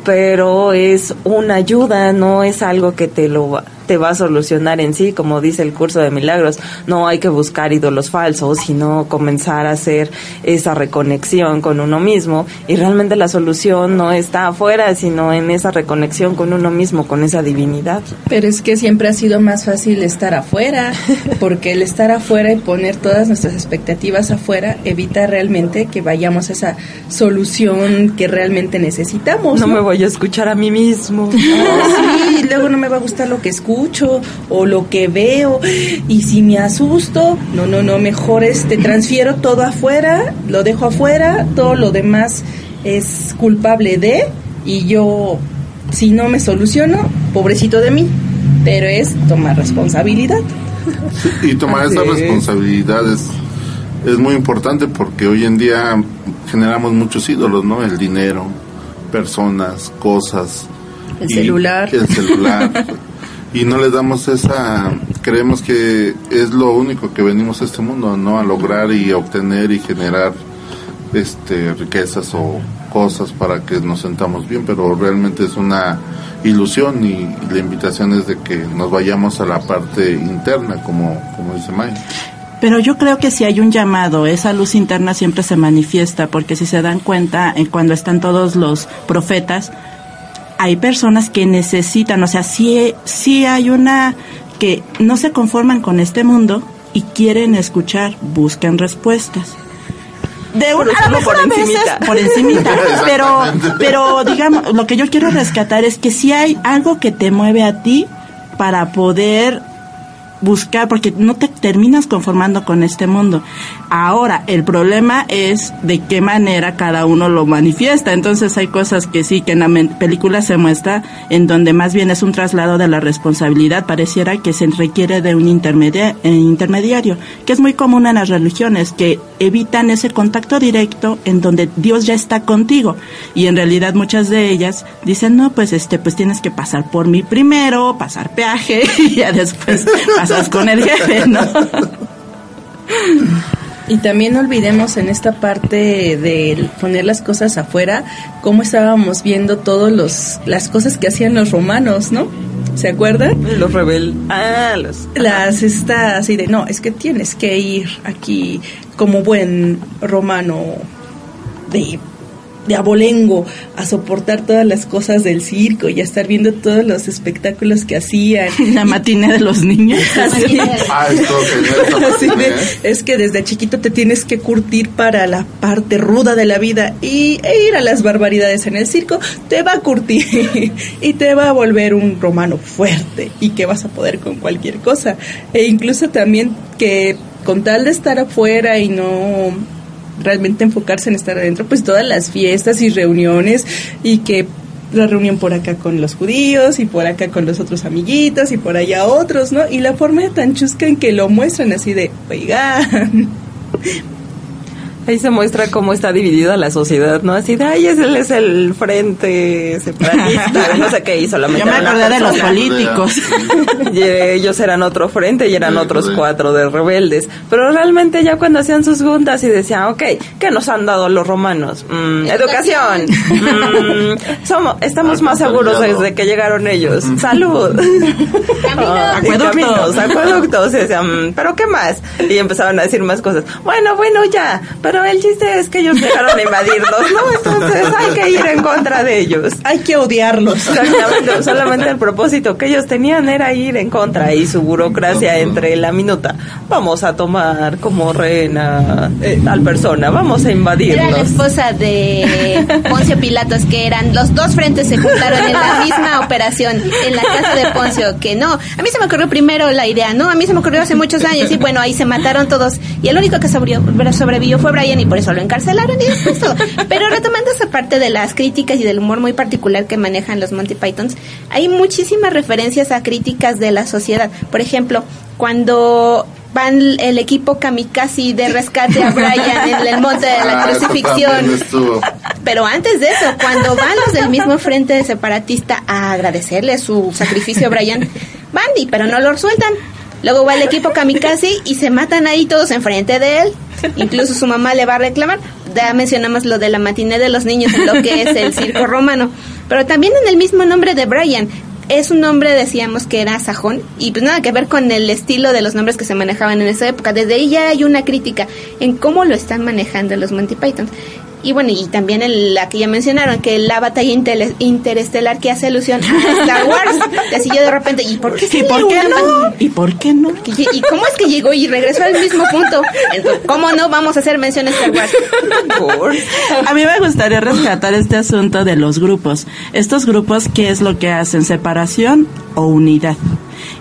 pero es una ayuda, no es algo que te lo te va a solucionar en sí, como dice el curso de milagros. No hay que buscar ídolos falsos, sino comenzar a hacer esa reconexión con uno mismo. Y realmente la solución no está afuera, sino en esa reconexión con uno mismo, con esa divinidad. Pero es que siempre ha sido más fácil estar afuera, porque el estar afuera y poner todas nuestras expectativas afuera evita realmente que vayamos a esa solución que realmente necesitamos. No me voy a escuchar a mí mismo. Sí, luego no me va a gustar lo que escucho o lo que veo y si me asusto, no, no, no, mejor este transfiero todo afuera, lo dejo afuera, todo lo demás es culpable de y yo si no me soluciono, pobrecito de mí, pero es tomar responsabilidad. Y tomar esa es. responsabilidad es, es muy importante porque hoy en día generamos muchos ídolos, ¿no? El dinero, personas, cosas. El celular. El celular. y no le damos esa... Creemos que es lo único que venimos a este mundo, ¿no? A lograr y obtener y generar este riquezas o cosas para que nos sentamos bien, pero realmente es una ilusión y la invitación es de que nos vayamos a la parte interna, como, como dice May. Pero yo creo que si hay un llamado, esa luz interna siempre se manifiesta, porque si se dan cuenta, eh, cuando están todos los profetas, hay personas que necesitan, o sea, sí, sí hay una que no se conforman con este mundo y quieren escuchar, buscan respuestas. De una, a lo solo mejor por a veces por encimita, pero, pero digamos, lo que yo quiero rescatar es que si hay algo que te mueve a ti para poder buscar, porque no te terminas conformando con este mundo. Ahora, el problema es de qué manera cada uno lo manifiesta. Entonces hay cosas que sí, que en la película se muestra, en donde más bien es un traslado de la responsabilidad. Pareciera que se requiere de un intermedia- eh, intermediario, que es muy común en las religiones, que evitan ese contacto directo en donde Dios ya está contigo. Y en realidad muchas de ellas dicen, no, pues este, pues tienes que pasar por mí primero, pasar peaje, y ya después pasas con el jefe, ¿no? Y también no olvidemos en esta parte de poner las cosas afuera, cómo estábamos viendo todos los las cosas que hacían los romanos, ¿no? ¿Se acuerdan? Los rebeldes. Ah, los. Las está así de, no, es que tienes que ir aquí como buen romano de, de abolengo a soportar todas las cosas del circo y a estar viendo todos los espectáculos que hacían. La matiné de los niños. Así. Ah, esto que Así de, es que desde chiquito te tienes que curtir para la parte ruda de la vida y e ir a las barbaridades en el circo te va a curtir y te va a volver un romano fuerte y que vas a poder con cualquier cosa e incluso también que con tal de estar afuera y no realmente enfocarse en estar adentro pues todas las fiestas y reuniones y que la reunión por acá con los judíos y por acá con los otros amiguitos y por allá otros, ¿no? Y la forma tan chusca en que lo muestran así de, oigan, Ahí se muestra cómo está dividida la sociedad, ¿no? Así de, ay, ese es el frente separatista, no sé qué hizo la Yo me acordé de los políticos. Y ellos eran otro frente y eran otros cuatro de rebeldes. Pero realmente ya cuando hacían sus juntas y decían, ok, ¿qué nos han dado los romanos? Mm, educación. Mm, somos, estamos más seguros desde que llegaron ellos. Salud. Ah, Acueductos. caminos, acueductos. Y decían, "Mm, ¿pero qué más? Y empezaban a decir más cosas. Bueno, bueno, ya. Pero Pero el chiste es que ellos llegaron a invadirnos, ¿no? Entonces hay que ir en contra de ellos. Hay que odiarlos. Exactamente, solamente el propósito que ellos tenían era ir en contra y su burocracia entre la minuta. Vamos a tomar como reina eh, tal persona, vamos a Era la invadirlos. esposa de Poncio Pilatos, que eran los dos frentes se juntaron en la misma operación, en la casa de Poncio, que no, a mí se me ocurrió primero la idea, ¿no? A mí se me ocurrió hace muchos años y bueno, ahí se mataron todos y el único que sobrevivió, sobrevivió fue Brian y por eso lo encarcelaron y después todo. Pero retomando esa parte de las críticas y del humor muy particular que manejan los Monty Pythons, hay muchísimas referencias a críticas de la sociedad. Por ejemplo, cuando van el equipo kamikaze de rescate a Brian en el monte de la Ah, crucifixión. Pero antes de eso, cuando van los del mismo frente separatista a agradecerle su sacrificio a Brian, van y pero no lo sueltan. Luego va el equipo kamikaze y se matan ahí todos enfrente de él. Incluso su mamá le va a reclamar. Ya mencionamos lo de la matiné de los niños lo que es el circo romano. Pero también en el mismo nombre de Brian. Es un nombre, decíamos que era sajón, y pues nada que ver con el estilo de los nombres que se manejaban en esa época. Desde ahí ya hay una crítica en cómo lo están manejando los Monty Python. Y bueno, y también en la que ya mencionaron, que la batalla interestelar que hace alusión a Star Wars. Y así yo de repente, ¿y por qué, ¿Y sale por qué una no? ¿Y por qué no? ¿Y cómo es que llegó y regresó al mismo punto? Entonces, ¿Cómo no vamos a hacer mención a Star Wars? Por- A mí me gustaría rescatar este asunto de los grupos. Estos grupos, ¿qué es lo que hacen? ¿Separación o unidad?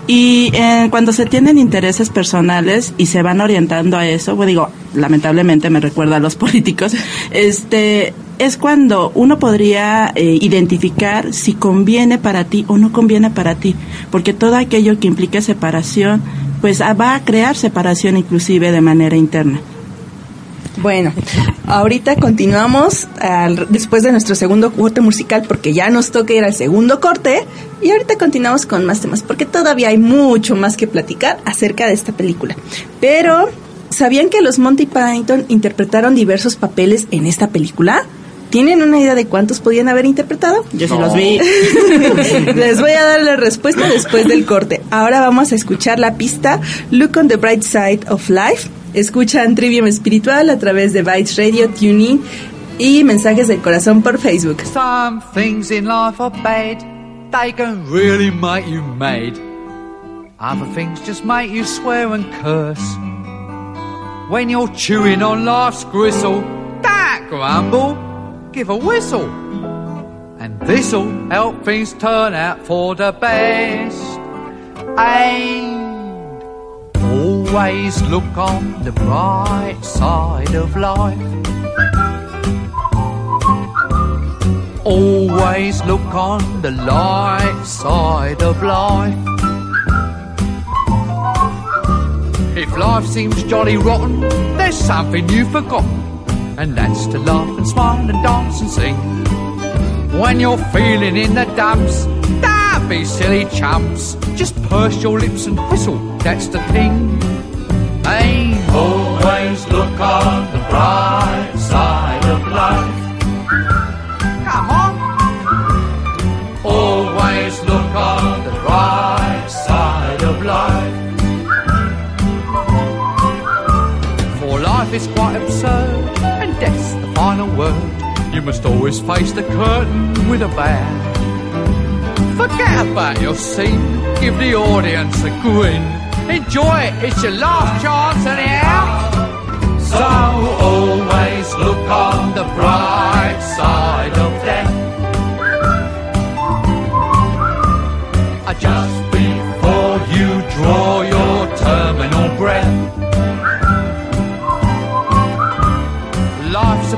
Y eh, cuando se tienen intereses personales y se van orientando a eso, pues digo, lamentablemente me recuerda a los políticos, este es cuando uno podría eh, identificar si conviene para ti o no conviene para ti, porque todo aquello que implique separación, pues ah, va a crear separación inclusive de manera interna. Bueno, ahorita continuamos al- después de nuestro segundo corte musical porque ya nos toca ir al segundo corte y ahorita continuamos con más temas porque todavía hay mucho más que platicar acerca de esta película. Pero, ¿sabían que los Monty Python interpretaron diversos papeles en esta película? ¿Tienen una idea de cuántos podían haber interpretado? Yo sí No. los vi. Les voy a dar la respuesta después del corte. Ahora vamos a escuchar la pista Look on the Bright Side of Life. Escuchan Trivium Espiritual a través de Bytes Radio, TuneIn y Mensajes del Corazón por Facebook. Some things in life are bad, they can really make you mad. Other things just make you swear and curse. When you're chewing on life's gristle, don't grumble, give a whistle. And this'll help things turn out for the best. And always look on the bright side of life. Always look on the light side of life. If life seems jolly rotten, there's something you've forgotten, and that's to laugh and smile and dance and sing. When you're feeling in the dumps, don't be silly chumps. Just purse your lips and whistle, that's the thing. Hey, always look on the bright side of life. Come on. Always look on the bright side of life. For life is quite absurd, and death's the word. You must always face the curtain with a bow. Forget about your scene, give the audience a grin. Enjoy it, it's your last chance anyhow. So always look on the bright side of death.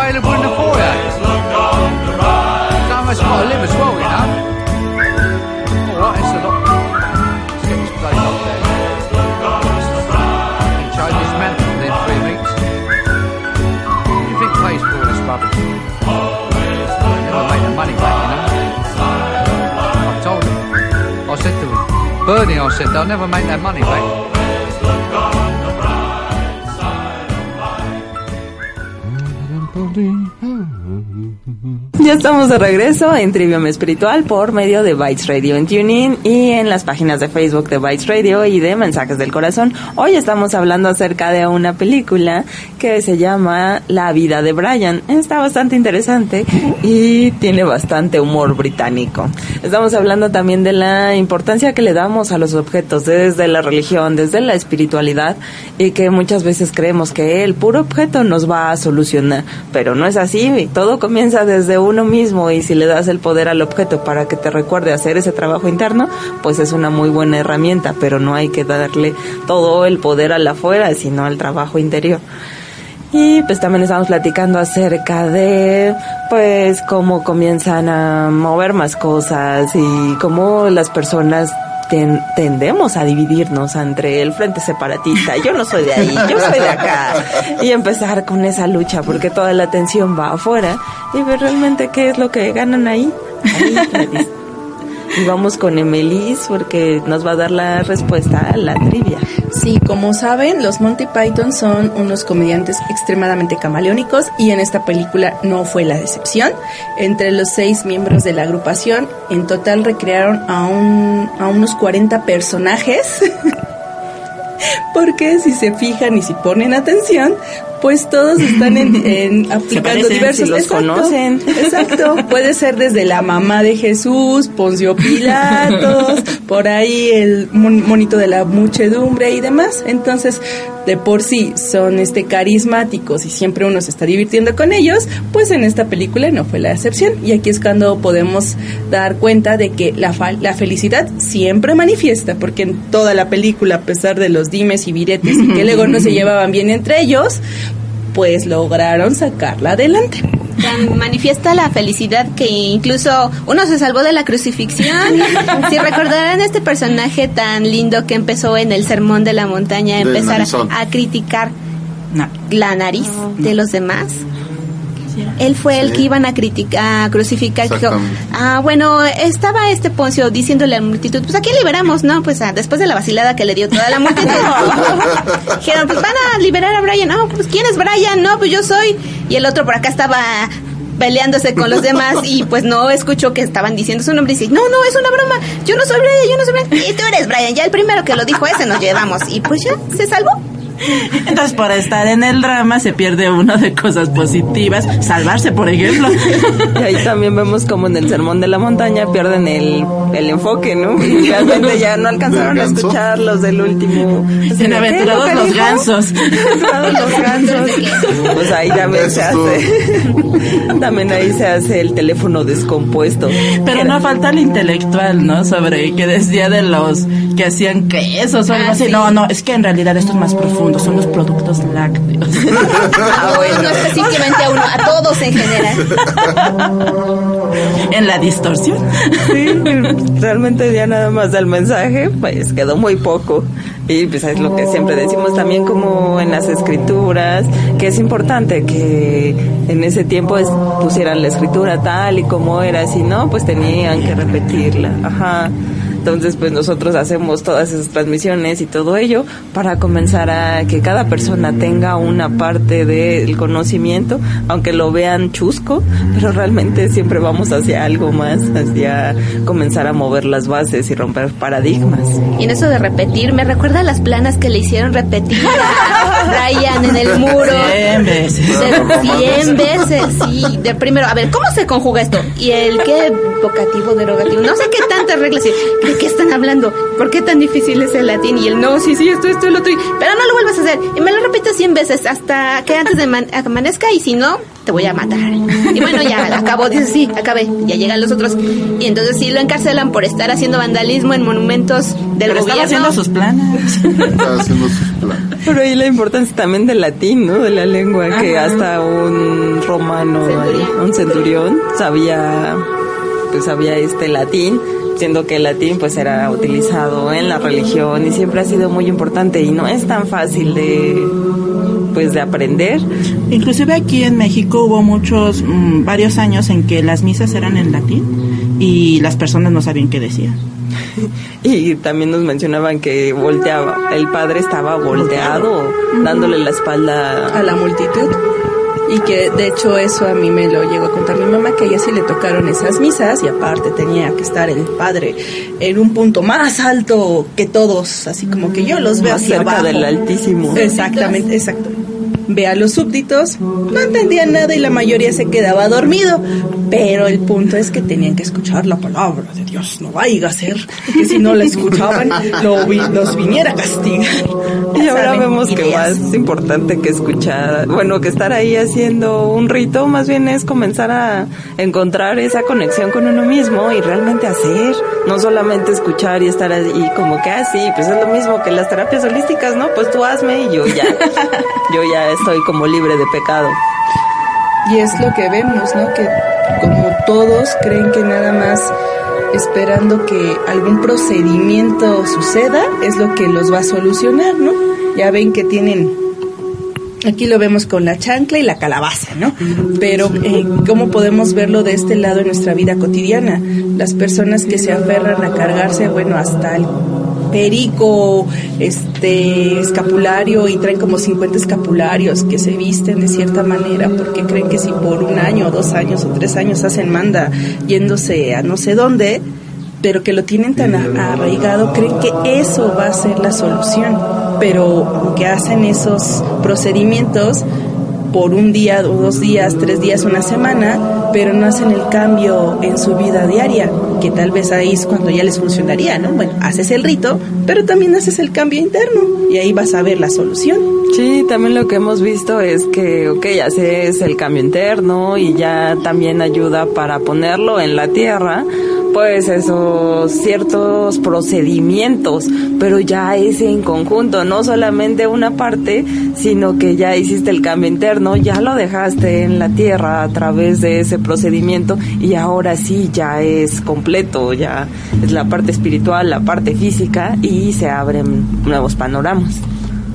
available in the foyer. Someone's got to live as well, you know. All right, it's a lot. Let's get this bloody locked down. Can change this mantle within three weeks. You think pays for all this rubbish? Never make the money back, you know. I told him. I said to him, Bernie, I said, they'll never make that money back. Estamos de regreso en Trivium Espiritual por medio de Bytes Radio en TuneIn y en las páginas de Facebook de Bytes Radio y de Mensajes del Corazón. Hoy estamos hablando acerca de una película que se llama La vida de Brian. Está bastante interesante y tiene bastante humor británico. Estamos hablando también de la importancia que le damos a los objetos desde la religión, desde la espiritualidad y que muchas veces creemos que el puro objeto nos va a solucionar, pero no es así. Todo comienza desde uno mismo y si le das el poder al objeto para que te recuerde hacer ese trabajo interno, pues es una muy buena herramienta, pero no hay que darle todo el poder al afuera, sino al trabajo interior. Y pues también estamos platicando acerca de pues cómo comienzan a mover más cosas y cómo las personas ten- tendemos a dividirnos entre el frente separatista, yo no soy de ahí, yo soy de acá, y empezar con esa lucha porque toda la atención va afuera y ver realmente qué es lo que ganan ahí. ahí y vamos con Emelis porque nos va a dar la respuesta a la trivia. Sí, como saben, los Monty Python son unos comediantes extremadamente camaleónicos y en esta película no fue la decepción. Entre los seis miembros de la agrupación, en total recrearon a, un, a unos 40 personajes. Porque si se fijan y si ponen atención, pues todos están en, en aplicando diversos si los conocen. Exacto, puede ser desde la mamá de Jesús, Poncio Pilatos, por ahí el mon- monito de la muchedumbre y demás. Entonces, de por sí son este carismáticos y siempre uno se está divirtiendo con ellos, pues en esta película no fue la excepción. Y aquí es cuando podemos dar cuenta de que la, la felicidad siempre manifiesta, porque en toda la película, a pesar de los dimes y viretes y que luego no se llevaban bien entre ellos, pues lograron sacarla adelante. Tan manifiesta la felicidad que incluso uno se salvó de la crucifixión. Si recordarán este personaje tan lindo que empezó en el sermón de la montaña a empezar a criticar No. la nariz de los demás. Él fue el que iban a criticar, a crucificar. que dijo, ah, bueno, estaba este Poncio diciéndole a la multitud, pues aquí liberamos, ¿no? Pues ah, después de la vacilada que le dio toda la multitud. Dijeron, pues van a liberar a Brian. No, pues ¿quién es Brian? No, pues yo soy. Y el otro por acá estaba peleándose con los demás y pues no escuchó que estaban diciendo su nombre y dice, no, no, es una broma, yo no soy Brian, yo no soy Brian, y tú eres Brian, ya el primero que lo dijo ese nos llevamos y pues ya, se salvó. Entonces, por estar en el drama se pierde uno de cosas positivas. Salvarse, por ejemplo. Y ahí también vemos como en el sermón de la montaña pierden el, el enfoque, ¿no? Realmente ya no alcanzaron a escuchar los del último. Bienaventurados ¿Qué? ¿Lo que los gansos. Bienaventurados los gansos. Pues ahí también se hace. También ahí se hace el teléfono descompuesto. Pero no falta el intelectual, ¿no? Sobre que decía de los que hacían quesos o algo Ah, así. sí. No, no, es que en realidad esto es más profundo, son los productos lácteos. Ah, bueno, no específicamente a uno, a todos en general. en la distorsión. Sí, realmente ya nada más del mensaje, pues quedó muy poco. Y pues es lo que siempre decimos también como en las escrituras, que es importante que en ese tiempo es- pusieran la escritura tal y como era, si no, pues tenían que repetirla. Ajá. Entonces, pues nosotros hacemos todas esas transmisiones y todo ello para comenzar a que cada persona tenga una parte del conocimiento, aunque lo vean chusco, pero realmente siempre vamos hacia algo más, hacia comenzar a mover las bases y romper paradigmas. Y en eso de repetir, me recuerda las planas que le hicieron repetir a Brian en el muro. Cien veces. De- Cien veces, sí. De primero, a ver, ¿cómo se conjuga esto? Y el qué vocativo, derogativo, no sé qué tantas reglas. y, ¿De qué están hablando? ¿Por qué tan difícil es el latín? Y el no, sí, sí, esto, esto, el otro. y- Pero no lo vuelvas a hacer. Y me lo repites cien veces hasta que antes de man- amanezca y si no, te voy a matar. Y bueno, ya acabó, dice, sí, acabé. Ya llegan los otros. Y entonces sí lo encarcelan por estar haciendo vandalismo en monumentos del Pero estaba gobierno. haciendo sus planes. Estaba haciendo sus planes. Pero ahí la importancia también del latín, ¿no? De la lengua, que hasta un romano, Centurión. un centurión, sabía, pues sabía este latín, siendo que el latín pues era utilizado en la religión y siempre ha sido muy importante y no es tan fácil de, pues de aprender. Inclusive aquí en México hubo muchos, mm, varios años en que las misas eran en latín y las personas no sabían qué decían. Y también nos mencionaban que volteaba, el padre estaba volteado, dándole la espalda a la multitud. Y que de hecho eso a mí me lo llegó a contar mi mamá, que a ella sí le tocaron esas misas y aparte tenía que estar el padre en un punto más alto que todos, así como que yo los veo más hacia cerca abajo. del altísimo. Exactamente, exacto. Ve a los súbditos, no entendían nada y la mayoría se quedaba dormido. Pero el punto es que tenían que escuchar la palabra de Dios. No vaya a ser que si no la escuchaban, lo vi- los viniera a castigar. Y ahora vemos que Ideas. más importante que escuchar, bueno, que estar ahí haciendo un rito, más bien es comenzar a encontrar esa conexión con uno mismo y realmente hacer, no solamente escuchar y estar ahí como que así, pues es lo mismo que las terapias holísticas, ¿no? Pues tú hazme y yo ya, yo ya estoy como libre de pecado. Y es lo que vemos, ¿no? Que como todos creen que nada más esperando que algún procedimiento suceda es lo que los va a solucionar, ¿no? Ya ven que tienen Aquí lo vemos con la chancla y la calabaza, ¿no? Pero eh, ¿cómo podemos verlo de este lado en nuestra vida cotidiana? Las personas que se aferran a cargarse, bueno, hasta el perico, este escapulario y traen como 50 escapularios que se visten de cierta manera porque creen que si por un año, dos años o tres años hacen manda yéndose a no sé dónde, pero que lo tienen tan arraigado, creen que eso va a ser la solución, pero que hacen esos procedimientos por un día, o dos días, tres días, una semana, pero no hacen el cambio en su vida diaria, que tal vez ahí es cuando ya les funcionaría, ¿no? Bueno, haces el rito, pero también haces el cambio interno y ahí vas a ver la solución. Sí, también lo que hemos visto es que, ok, haces el cambio interno y ya también ayuda para ponerlo en la tierra, pues esos ciertos procedimientos, pero ya es en conjunto, no solamente una parte, sino que ya hiciste el cambio interno, ya lo dejaste en la tierra a través de ese procedimiento y ahora sí ya es completo, ya es la parte espiritual, la parte física y se abren nuevos panoramas.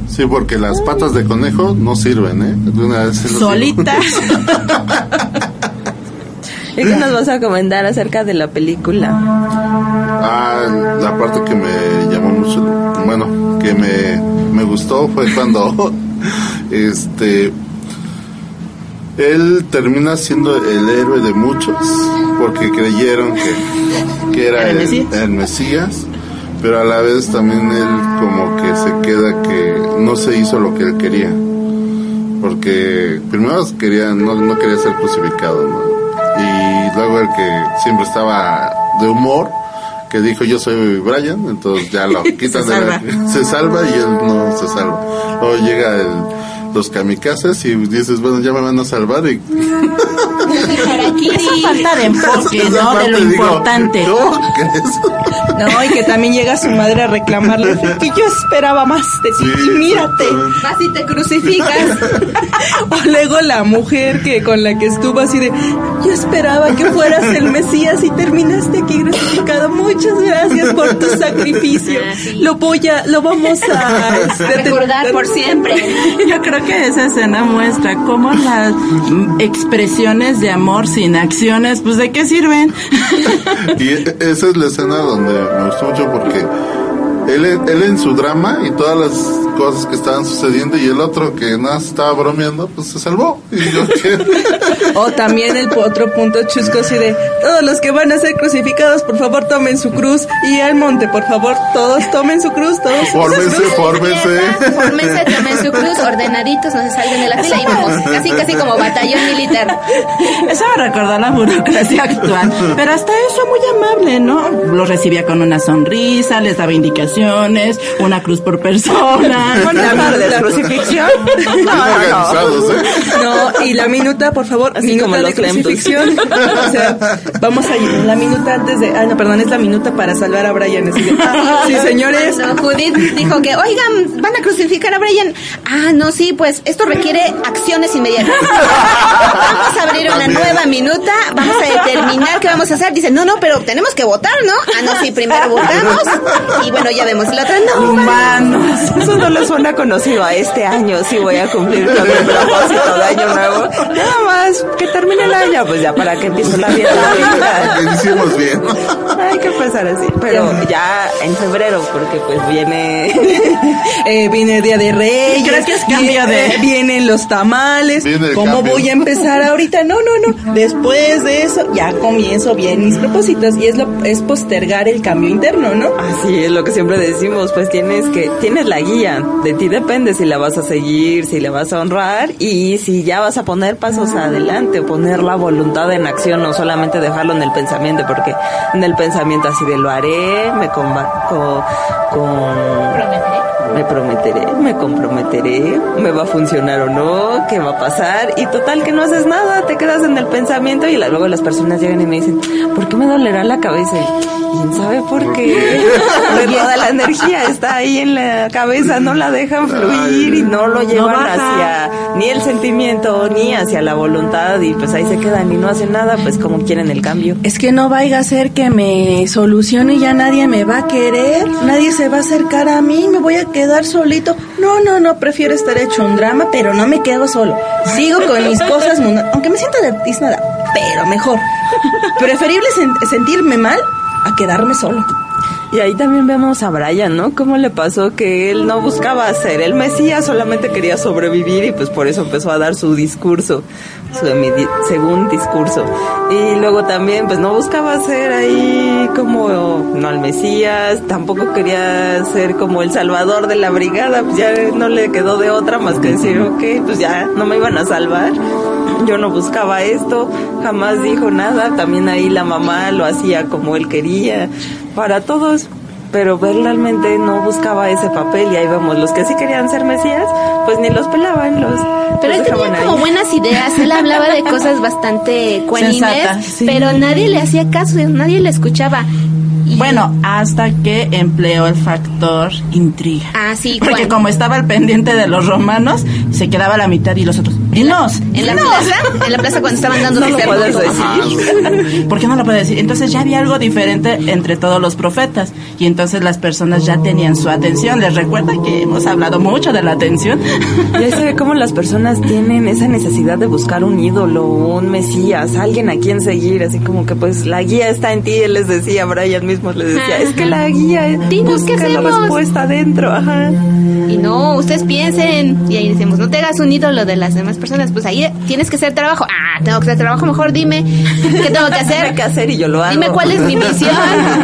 Sí, porque las patas de conejo no sirven, ¿eh? De una vez se los digo. Solitas. ¿Y qué nos vas a comentar acerca de la película? Ah, la parte que me llamó mucho, bueno, que me, me gustó fue cuando este él termina siendo el héroe de muchos porque creyeron que, que era ¿Era el el Mesías, pero a la vez también él como que se queda que no se hizo lo que él quería. Porque primero quería, no, no quería ser crucificado, ¿no? Luego el que siempre estaba de humor, que dijo yo soy Brian, entonces ya lo quitan Se de la- salva. se salva y él no se salva. Luego llega el, los kamikazes y dices, bueno, ya me van a salvar y Esa falta de enfoque, Esa ¿no? De lo digo, importante. ¿cómo crees? No, y que también llega su madre a reclamarle que yo esperaba más de ti Sí, y mírate. Vas y te crucificas. O luego la mujer que con la que estuvo así de, yo esperaba que fueras el Mesías y terminaste aquí crucificado. Muchas gracias por tu sacrificio. Ah, sí. Lo voy a, lo vamos a este, Recordar por siempre. Yo creo que esa escena muestra cómo las expresiones de amor sin acciones, pues de qué sirven. Y e- esa es la escena donde me gustó mucho porque él, él en su drama y todas las cosas que estaban sucediendo y el otro que nada estaba bromeando, pues se salvó. Y yo O también el otro punto chusco así de, todos los que van a ser crucificados, por favor tomen su cruz. Y al monte, por favor, todos tomen su cruz, todos fórmense, fórmense. Fórmense, tomen su cruz, ordenaditos, no se salgan de la fila y vamos, casi casi como batallón militar. Eso me recordó la burocracia actual. Pero hasta eso muy amable, ¿no? Los recibía con una sonrisa, les daba indicaciones oraciones, una cruz por persona. Buenas tardes, crucifixión. Bien organizados, ¿eh? No, y la minuta, por favor, Así minuta como de crucifixión. O sea, vamos a ir, la minuta antes de, ah, no, perdón, es la minuta para salvar a Brian. así de, ah, sí, señores. Cuando Judith dijo que, oigan, van a crucificar a Brian. Ah, no, sí, pues esto requiere acciones inmediatas. Vamos a abrir una nueva minuta, vamos a determinar qué vamos a hacer. Dice, no, no, pero tenemos que votar, ¿no? Ah, no, sí, primero votamos. Y bueno, ya vemos. La otra, no, Humanos. Eso no le suena conocido a este año. Sí voy a cumplir con mi propósito de año nuevo. Nada más que termine el año, pues ya para que empiece la vida. Lo hicimos bien. Hay que empezar así. Pero ya en febrero, porque pues viene... Eh, viene el Día de Reyes. Creo que es cambio de- Vienen los tamales. Viene el ¿Cómo cambio. voy a empezar ahorita? No, no, no. Después de eso ya comienzo bien mis propósitos. Y es, lo, es postergar el cambio interno, ¿no? Así es lo que siempre decimos, pues tienes que, tienes la guía, de ti depende si la vas a seguir, si la vas a honrar y si ya vas a poner pasos adelante, poner la voluntad en acción, no solamente dejarlo en el pensamiento, porque en el pensamiento así de lo haré, me comba- co- con, me prometeré, me comprometeré, me va a funcionar o no, qué va a pasar y total que no haces nada, te quedas en el pensamiento y luego las personas llegan y me dicen, ¿por qué me dolerá la cabeza? Y quién sabe por qué. Pues toda la energía está ahí en la cabeza, no la dejan fluir y no lo llevan hacia ni el sentimiento ni hacia la voluntad y pues ahí se quedan y no hacen nada, pues como quieren el cambio. Es que no vaya a ser que me solucione y ya nadie me va a querer, nadie se va a acercar a mí, me voy a quedar solito. No, no, no, prefiero estar hecho un drama, pero no me quedo solo. Sigo con mis cosas, munda- aunque me sienta de tiznada, pero mejor. Preferible sen- sentirme mal a quedarme solo. Y ahí también vemos a Brian, ¿no? Cómo le pasó que él no buscaba ser el Mesías, solamente quería sobrevivir y pues por eso empezó a dar su discurso, su según discurso. Y luego también pues no buscaba ser ahí como no el Mesías, tampoco quería ser como el salvador de la brigada, pues ya no le quedó de otra más que decir, ok, pues ya no me iban a salvar. Yo no buscaba esto, jamás dijo nada, también ahí la mamá lo hacía como él quería, para todos, pero realmente no buscaba ese papel y ahí vemos, los que sí querían ser mesías, pues ni los pelaban, los, Pero él tenía como buenas ideas, él hablaba de cosas bastante cuanimes, sí. pero nadie le hacía caso, nadie le escuchaba. Bueno, hasta que empleó el factor intriga. Ah, sí, Porque Juan. como estaba al pendiente de los romanos, se quedaba a la mitad y los otros, dinos, en la dinos". plaza, en la plaza cuando estaban dando No su lo sermón. puedes decir. ¿Por qué no lo puede decir? Entonces ya había algo diferente entre todos los profetas y entonces las personas ya tenían su atención. Les recuerda que hemos hablado mucho de la atención. Ya se ve cómo las personas tienen esa necesidad de buscar un ídolo, un mesías, alguien a quien seguir, así como que pues la guía está en ti, él les decía, Brian les decía, es que la guía Dinos, ¿qué busca la hacemos? respuesta adentro, ajá. Y no, ustedes piensen. Y ahí decimos, no te hagas un ídolo de las demás personas. Pues ahí tienes que hacer trabajo. Ah, tengo que hacer trabajo. Mejor dime qué tengo que hacer. Dime qué hacer y yo lo hago. Dime cuál es mi misión.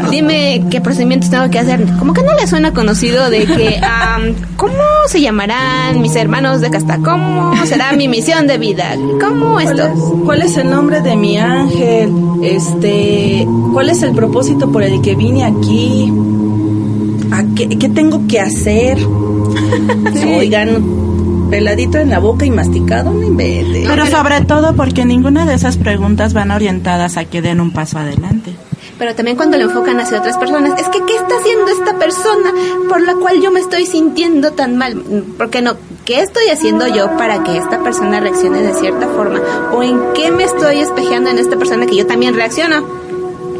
Dime qué procedimientos tengo que hacer. Como que no le suena conocido de que, am, ¿cómo se llamarán mis hermanos de casta? ¿Cómo será mi misión de vida? ¿Cómo ¿Cuál esto? es, cuál es el nombre de mi ángel? Este, ¿cuál es el propósito por el que vine aquí? ¿A qué, qué tengo que hacer? Oigan, peladito en la boca y masticado, no invente. Pero sobre todo porque ninguna de esas preguntas van orientadas a que den un paso adelante. Pero también cuando lo enfocan hacia otras personas, es que ¿qué está haciendo esta persona por la cual yo me estoy sintiendo tan mal? Porque no, ¿qué estoy haciendo yo para que esta persona reaccione de cierta forma? ¿O en qué me estoy espejeando en esta persona que yo también reacciono?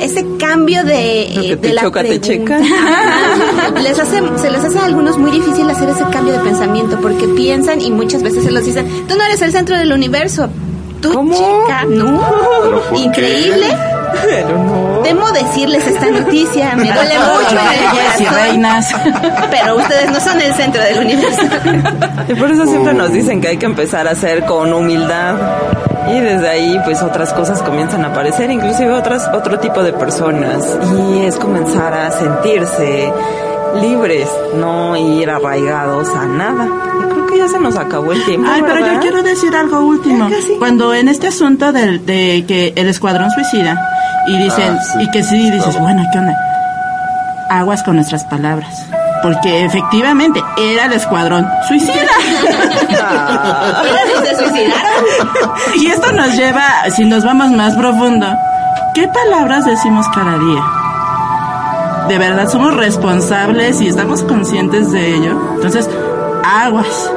Ese cambio de, eh, te de la choca, te pregunta. checa. Les hace, se les hace a algunos muy difícil hacer ese cambio de pensamiento porque piensan y muchas veces se los dicen, tú no eres el centro del universo. Tú, ¿Cómo? chica, no. Increíble. Pero no. Temo decirles esta noticia, me duele mucho en el corazón, reinas. pero ustedes no son el centro del universo. Y por eso siempre nos dicen que hay que empezar a hacer con humildad. Y desde ahí, pues otras cosas comienzan a aparecer, inclusive otras, otro tipo de personas. Y es comenzar a sentirse libres, no ir arraigados a nada. Que ya se nos acabó el tiempo. Ay, pero ¿verdad? yo quiero decir algo último. Cuando en este asunto del, de que el escuadrón suicida y dicen, Ah, sí. y que sí dices, Estaba. bueno, ¿qué onda? Aguas con nuestras palabras. porque efectivamente era el escuadrón suicida. se suicidaron. y esto nos lleva, si nos vamos más profundo, ¿qué palabras decimos cada día? ¿De verdad somos responsables y estamos conscientes de ello? Entonces, aguas.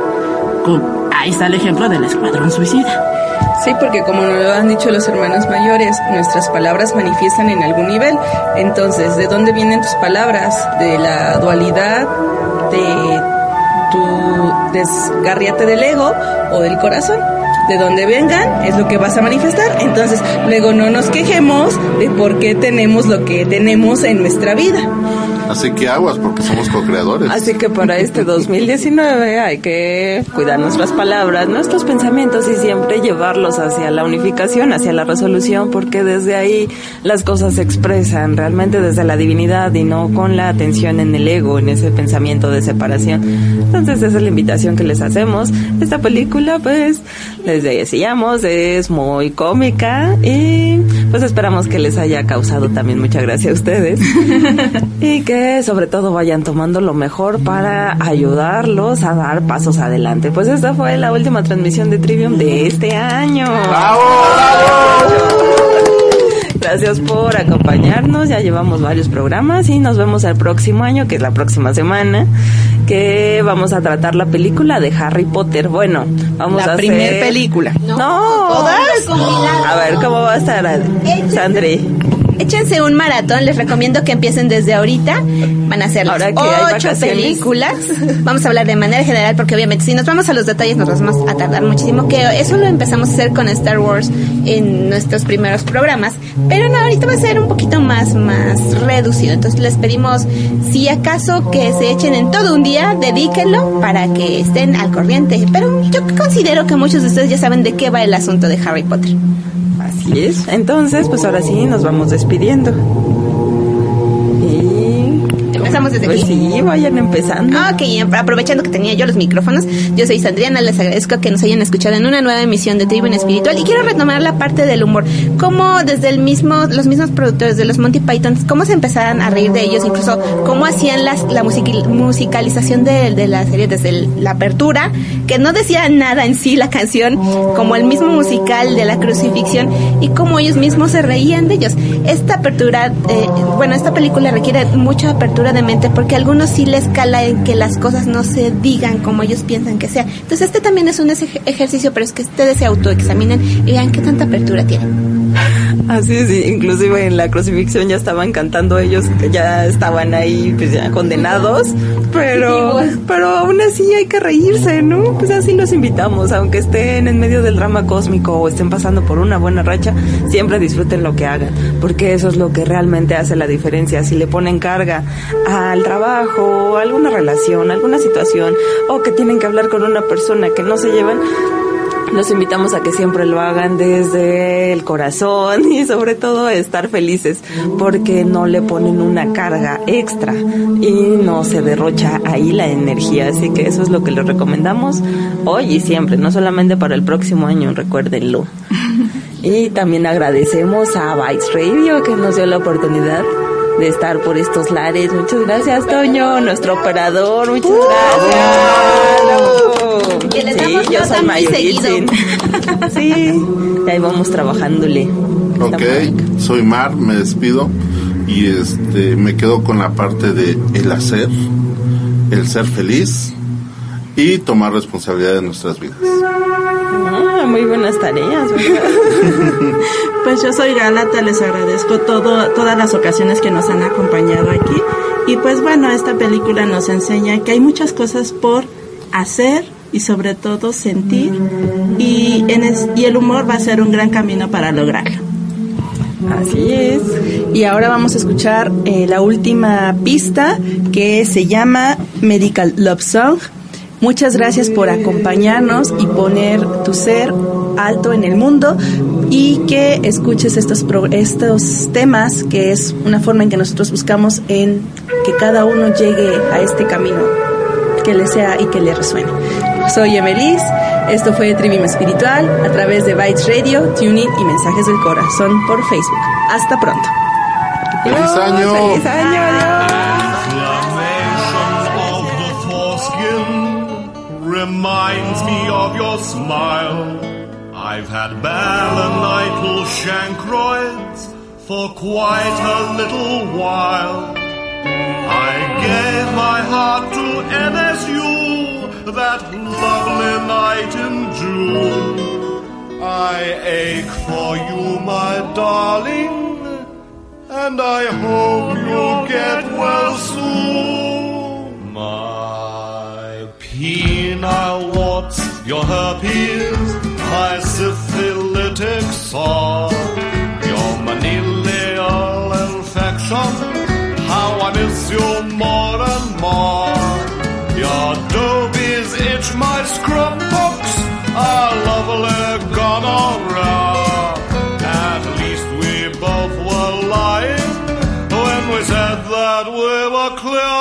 Ahí está el ejemplo del escuadrón suicida. Sí, porque como nos lo han dicho los hermanos mayores, nuestras palabras manifiestan en algún nivel. Entonces, ¿de dónde vienen tus palabras? ¿De la dualidad? ¿De tu desgarriate del ego o del corazón? De donde vengan es lo que vas a manifestar. Entonces, luego no nos quejemos de por qué tenemos lo que tenemos en nuestra vida. Así que aguas, porque somos co-creadores. Así que para este 2019 hay que cuidar nuestras palabras, nuestros pensamientos y siempre llevarlos hacia la unificación, hacia la resolución, porque desde ahí las cosas se expresan realmente desde la divinidad y no con la atención en el ego, en ese pensamiento de separación. Entonces esa es la invitación que les hacemos. Esta película, pues, les decíamos, es muy cómica y pues esperamos que les haya causado también mucha gracia a ustedes y que sobre todo vayan tomando lo mejor para ayudarlos a dar pasos adelante. Pues esta fue la última transmisión de Trivium de este año. Gracias por acompañarnos, ya llevamos varios programas y nos vemos el próximo año, que es la próxima semana, que vamos a tratar la película de Harry Potter. Bueno, vamos La a primer hacer- película. No, todas combinadas. A ver, ¿cómo va a estar, Sandri? Échense un maratón, les recomiendo que empiecen desde ahorita. Van a ser las ocho películas. Vamos a hablar de manera general porque obviamente si nos vamos a los detalles nos vamos a tardar muchísimo, que eso lo empezamos a hacer con Star Wars en nuestros primeros programas, pero no, ahorita va a ser un poquito más, más reducido. Entonces les pedimos, si acaso que se echen en todo un día, dedíquenlo para que estén al corriente. Pero yo considero que muchos de ustedes ya saben de qué va el asunto de Harry Potter. Entonces, pues ahora sí, nos vamos despidiendo. Desde Pues sí, vayan empezando. Ok, y aprovechando que tenía yo los micrófonos, yo soy Sandriana, les agradezco que nos hayan escuchado en una nueva emisión de Tribune Espiritual y quiero retomar la parte del humor, cómo desde el mismo, los mismos productores de los Monty Python, cómo se empezaron a reír de ellos, incluso cómo hacían las, la musicalización de, de la serie desde el- la apertura, que no decía nada en sí la canción, como el mismo musical de la crucifixión y cómo ellos mismos se reían de ellos. Esta apertura, eh, bueno, esta película requiere mucha apertura de mente porque a algunos sí les cala en que las cosas no se digan como ellos piensan que sea. Entonces este también es un ej- ejercicio, pero es que ustedes se autoexaminen y vean qué tanta apertura tienen. Así es, inclusive en la crucifixión ya estaban cantando ellos, que ya estaban ahí pues ya condenados, pero, pero aún así hay que reírse, ¿no? Pues así los invitamos, aunque estén en medio del drama cósmico o estén pasando por una buena racha, siempre disfruten lo que hagan, porque eso es lo que realmente hace la diferencia. Si le ponen carga al trabajo, alguna relación, alguna situación, o que tienen que hablar con una persona que no se llevan, los invitamos a que siempre lo hagan desde el corazón y sobre todo a estar felices porque no le ponen una carga extra y no se derrocha ahí la energía. Así que eso es lo que les recomendamos hoy y siempre, no solamente para el próximo año, recuérdenlo. Y también agradecemos a Bytes Radio que nos dio la oportunidad de estar por estos lares. Muchas gracias, Toño, nuestro operador. Muchas gracias. Que les Sí, damos yo soy Mayuritzin. Sí, y ahí vamos trabajándole. Ok, soy Mar, me despido y este me quedo con la parte de el hacer, el ser feliz y tomar responsabilidad de nuestras vidas. Ah, muy buenas tareas. Pues yo soy Galata, les agradezco todo, todas las ocasiones que nos han acompañado aquí. Y pues bueno, esta película nos enseña que hay muchas cosas por hacer y sobre todo sentir y, en es- y el humor va a ser un gran camino para lograrlo. Así es. Y ahora vamos a escuchar eh, la última pista que se llama Medical Love Song. Muchas gracias por acompañarnos y poner tu ser alto en el mundo y que escuches estos, estos temas, que es una forma en que nosotros buscamos en que cada uno llegue a este camino que le sea y que le resuene. Soy Emelis, esto fue Trivium Espiritual a través de Bytes Radio, Tuning y Mensajes del Corazón por Facebook. Hasta pronto. ¡Feliz año! ¡Feliz año! adiós. Reminds me of your smile. I've had balanital chancroids for quite a little while. I gave my heart to NSU that lovely night in June. I ache for you, my darling, and I hope you'll get well soon. My penile warts, your herpes, my syphilitic sore, your manilial infection, how I miss you more and more. Your dobies itch, my books, are lovely gonorrhea. At least we both were lying when we said that we were clear.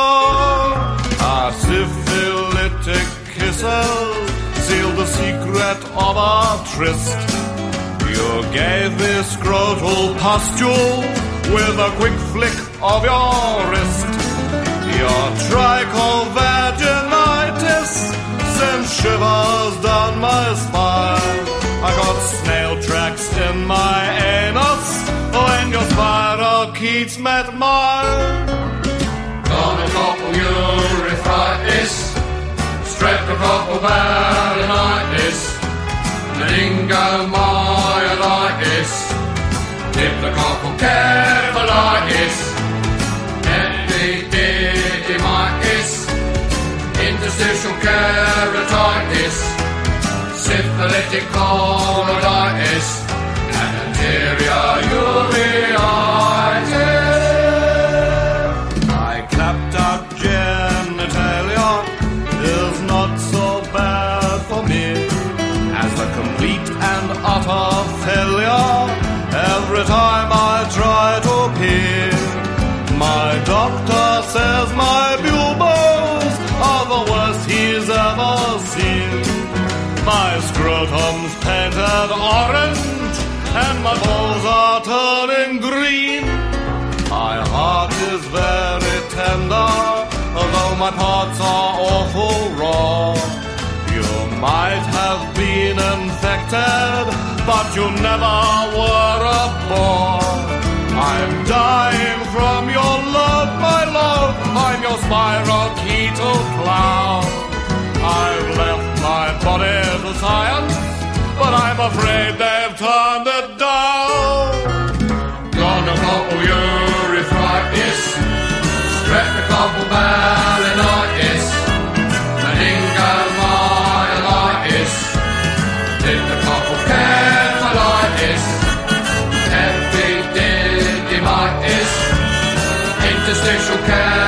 Our syphilitic kisses sealed the secret of our tryst. You gave me scrotal pustule with a quick flick of your wrist. Your trichovaginitis sent shivers down my spine. I got snail tracks in my anus when your spirochetes met mine. Gonna couple you, Gonococcal Streptococcal a meningomyelitis, diplococcal cephalitis, epididymitis, interstitial keratitis, syphilitic colonitis, and anterior urea. Scrotum's painted orange and my balls are turning green. My heart is very tender, although my parts are awful raw. You might have been infected, but you never were a bore. I'm dying from your love, my love. I'm your spirochetal clown. I've left my body to science, but I'm afraid they've turned it down. Gonococcal urethritis, streptococcal balanitis, meningomyelitis, diplococcal capsulitis, epididymitis, interstitial syphilitic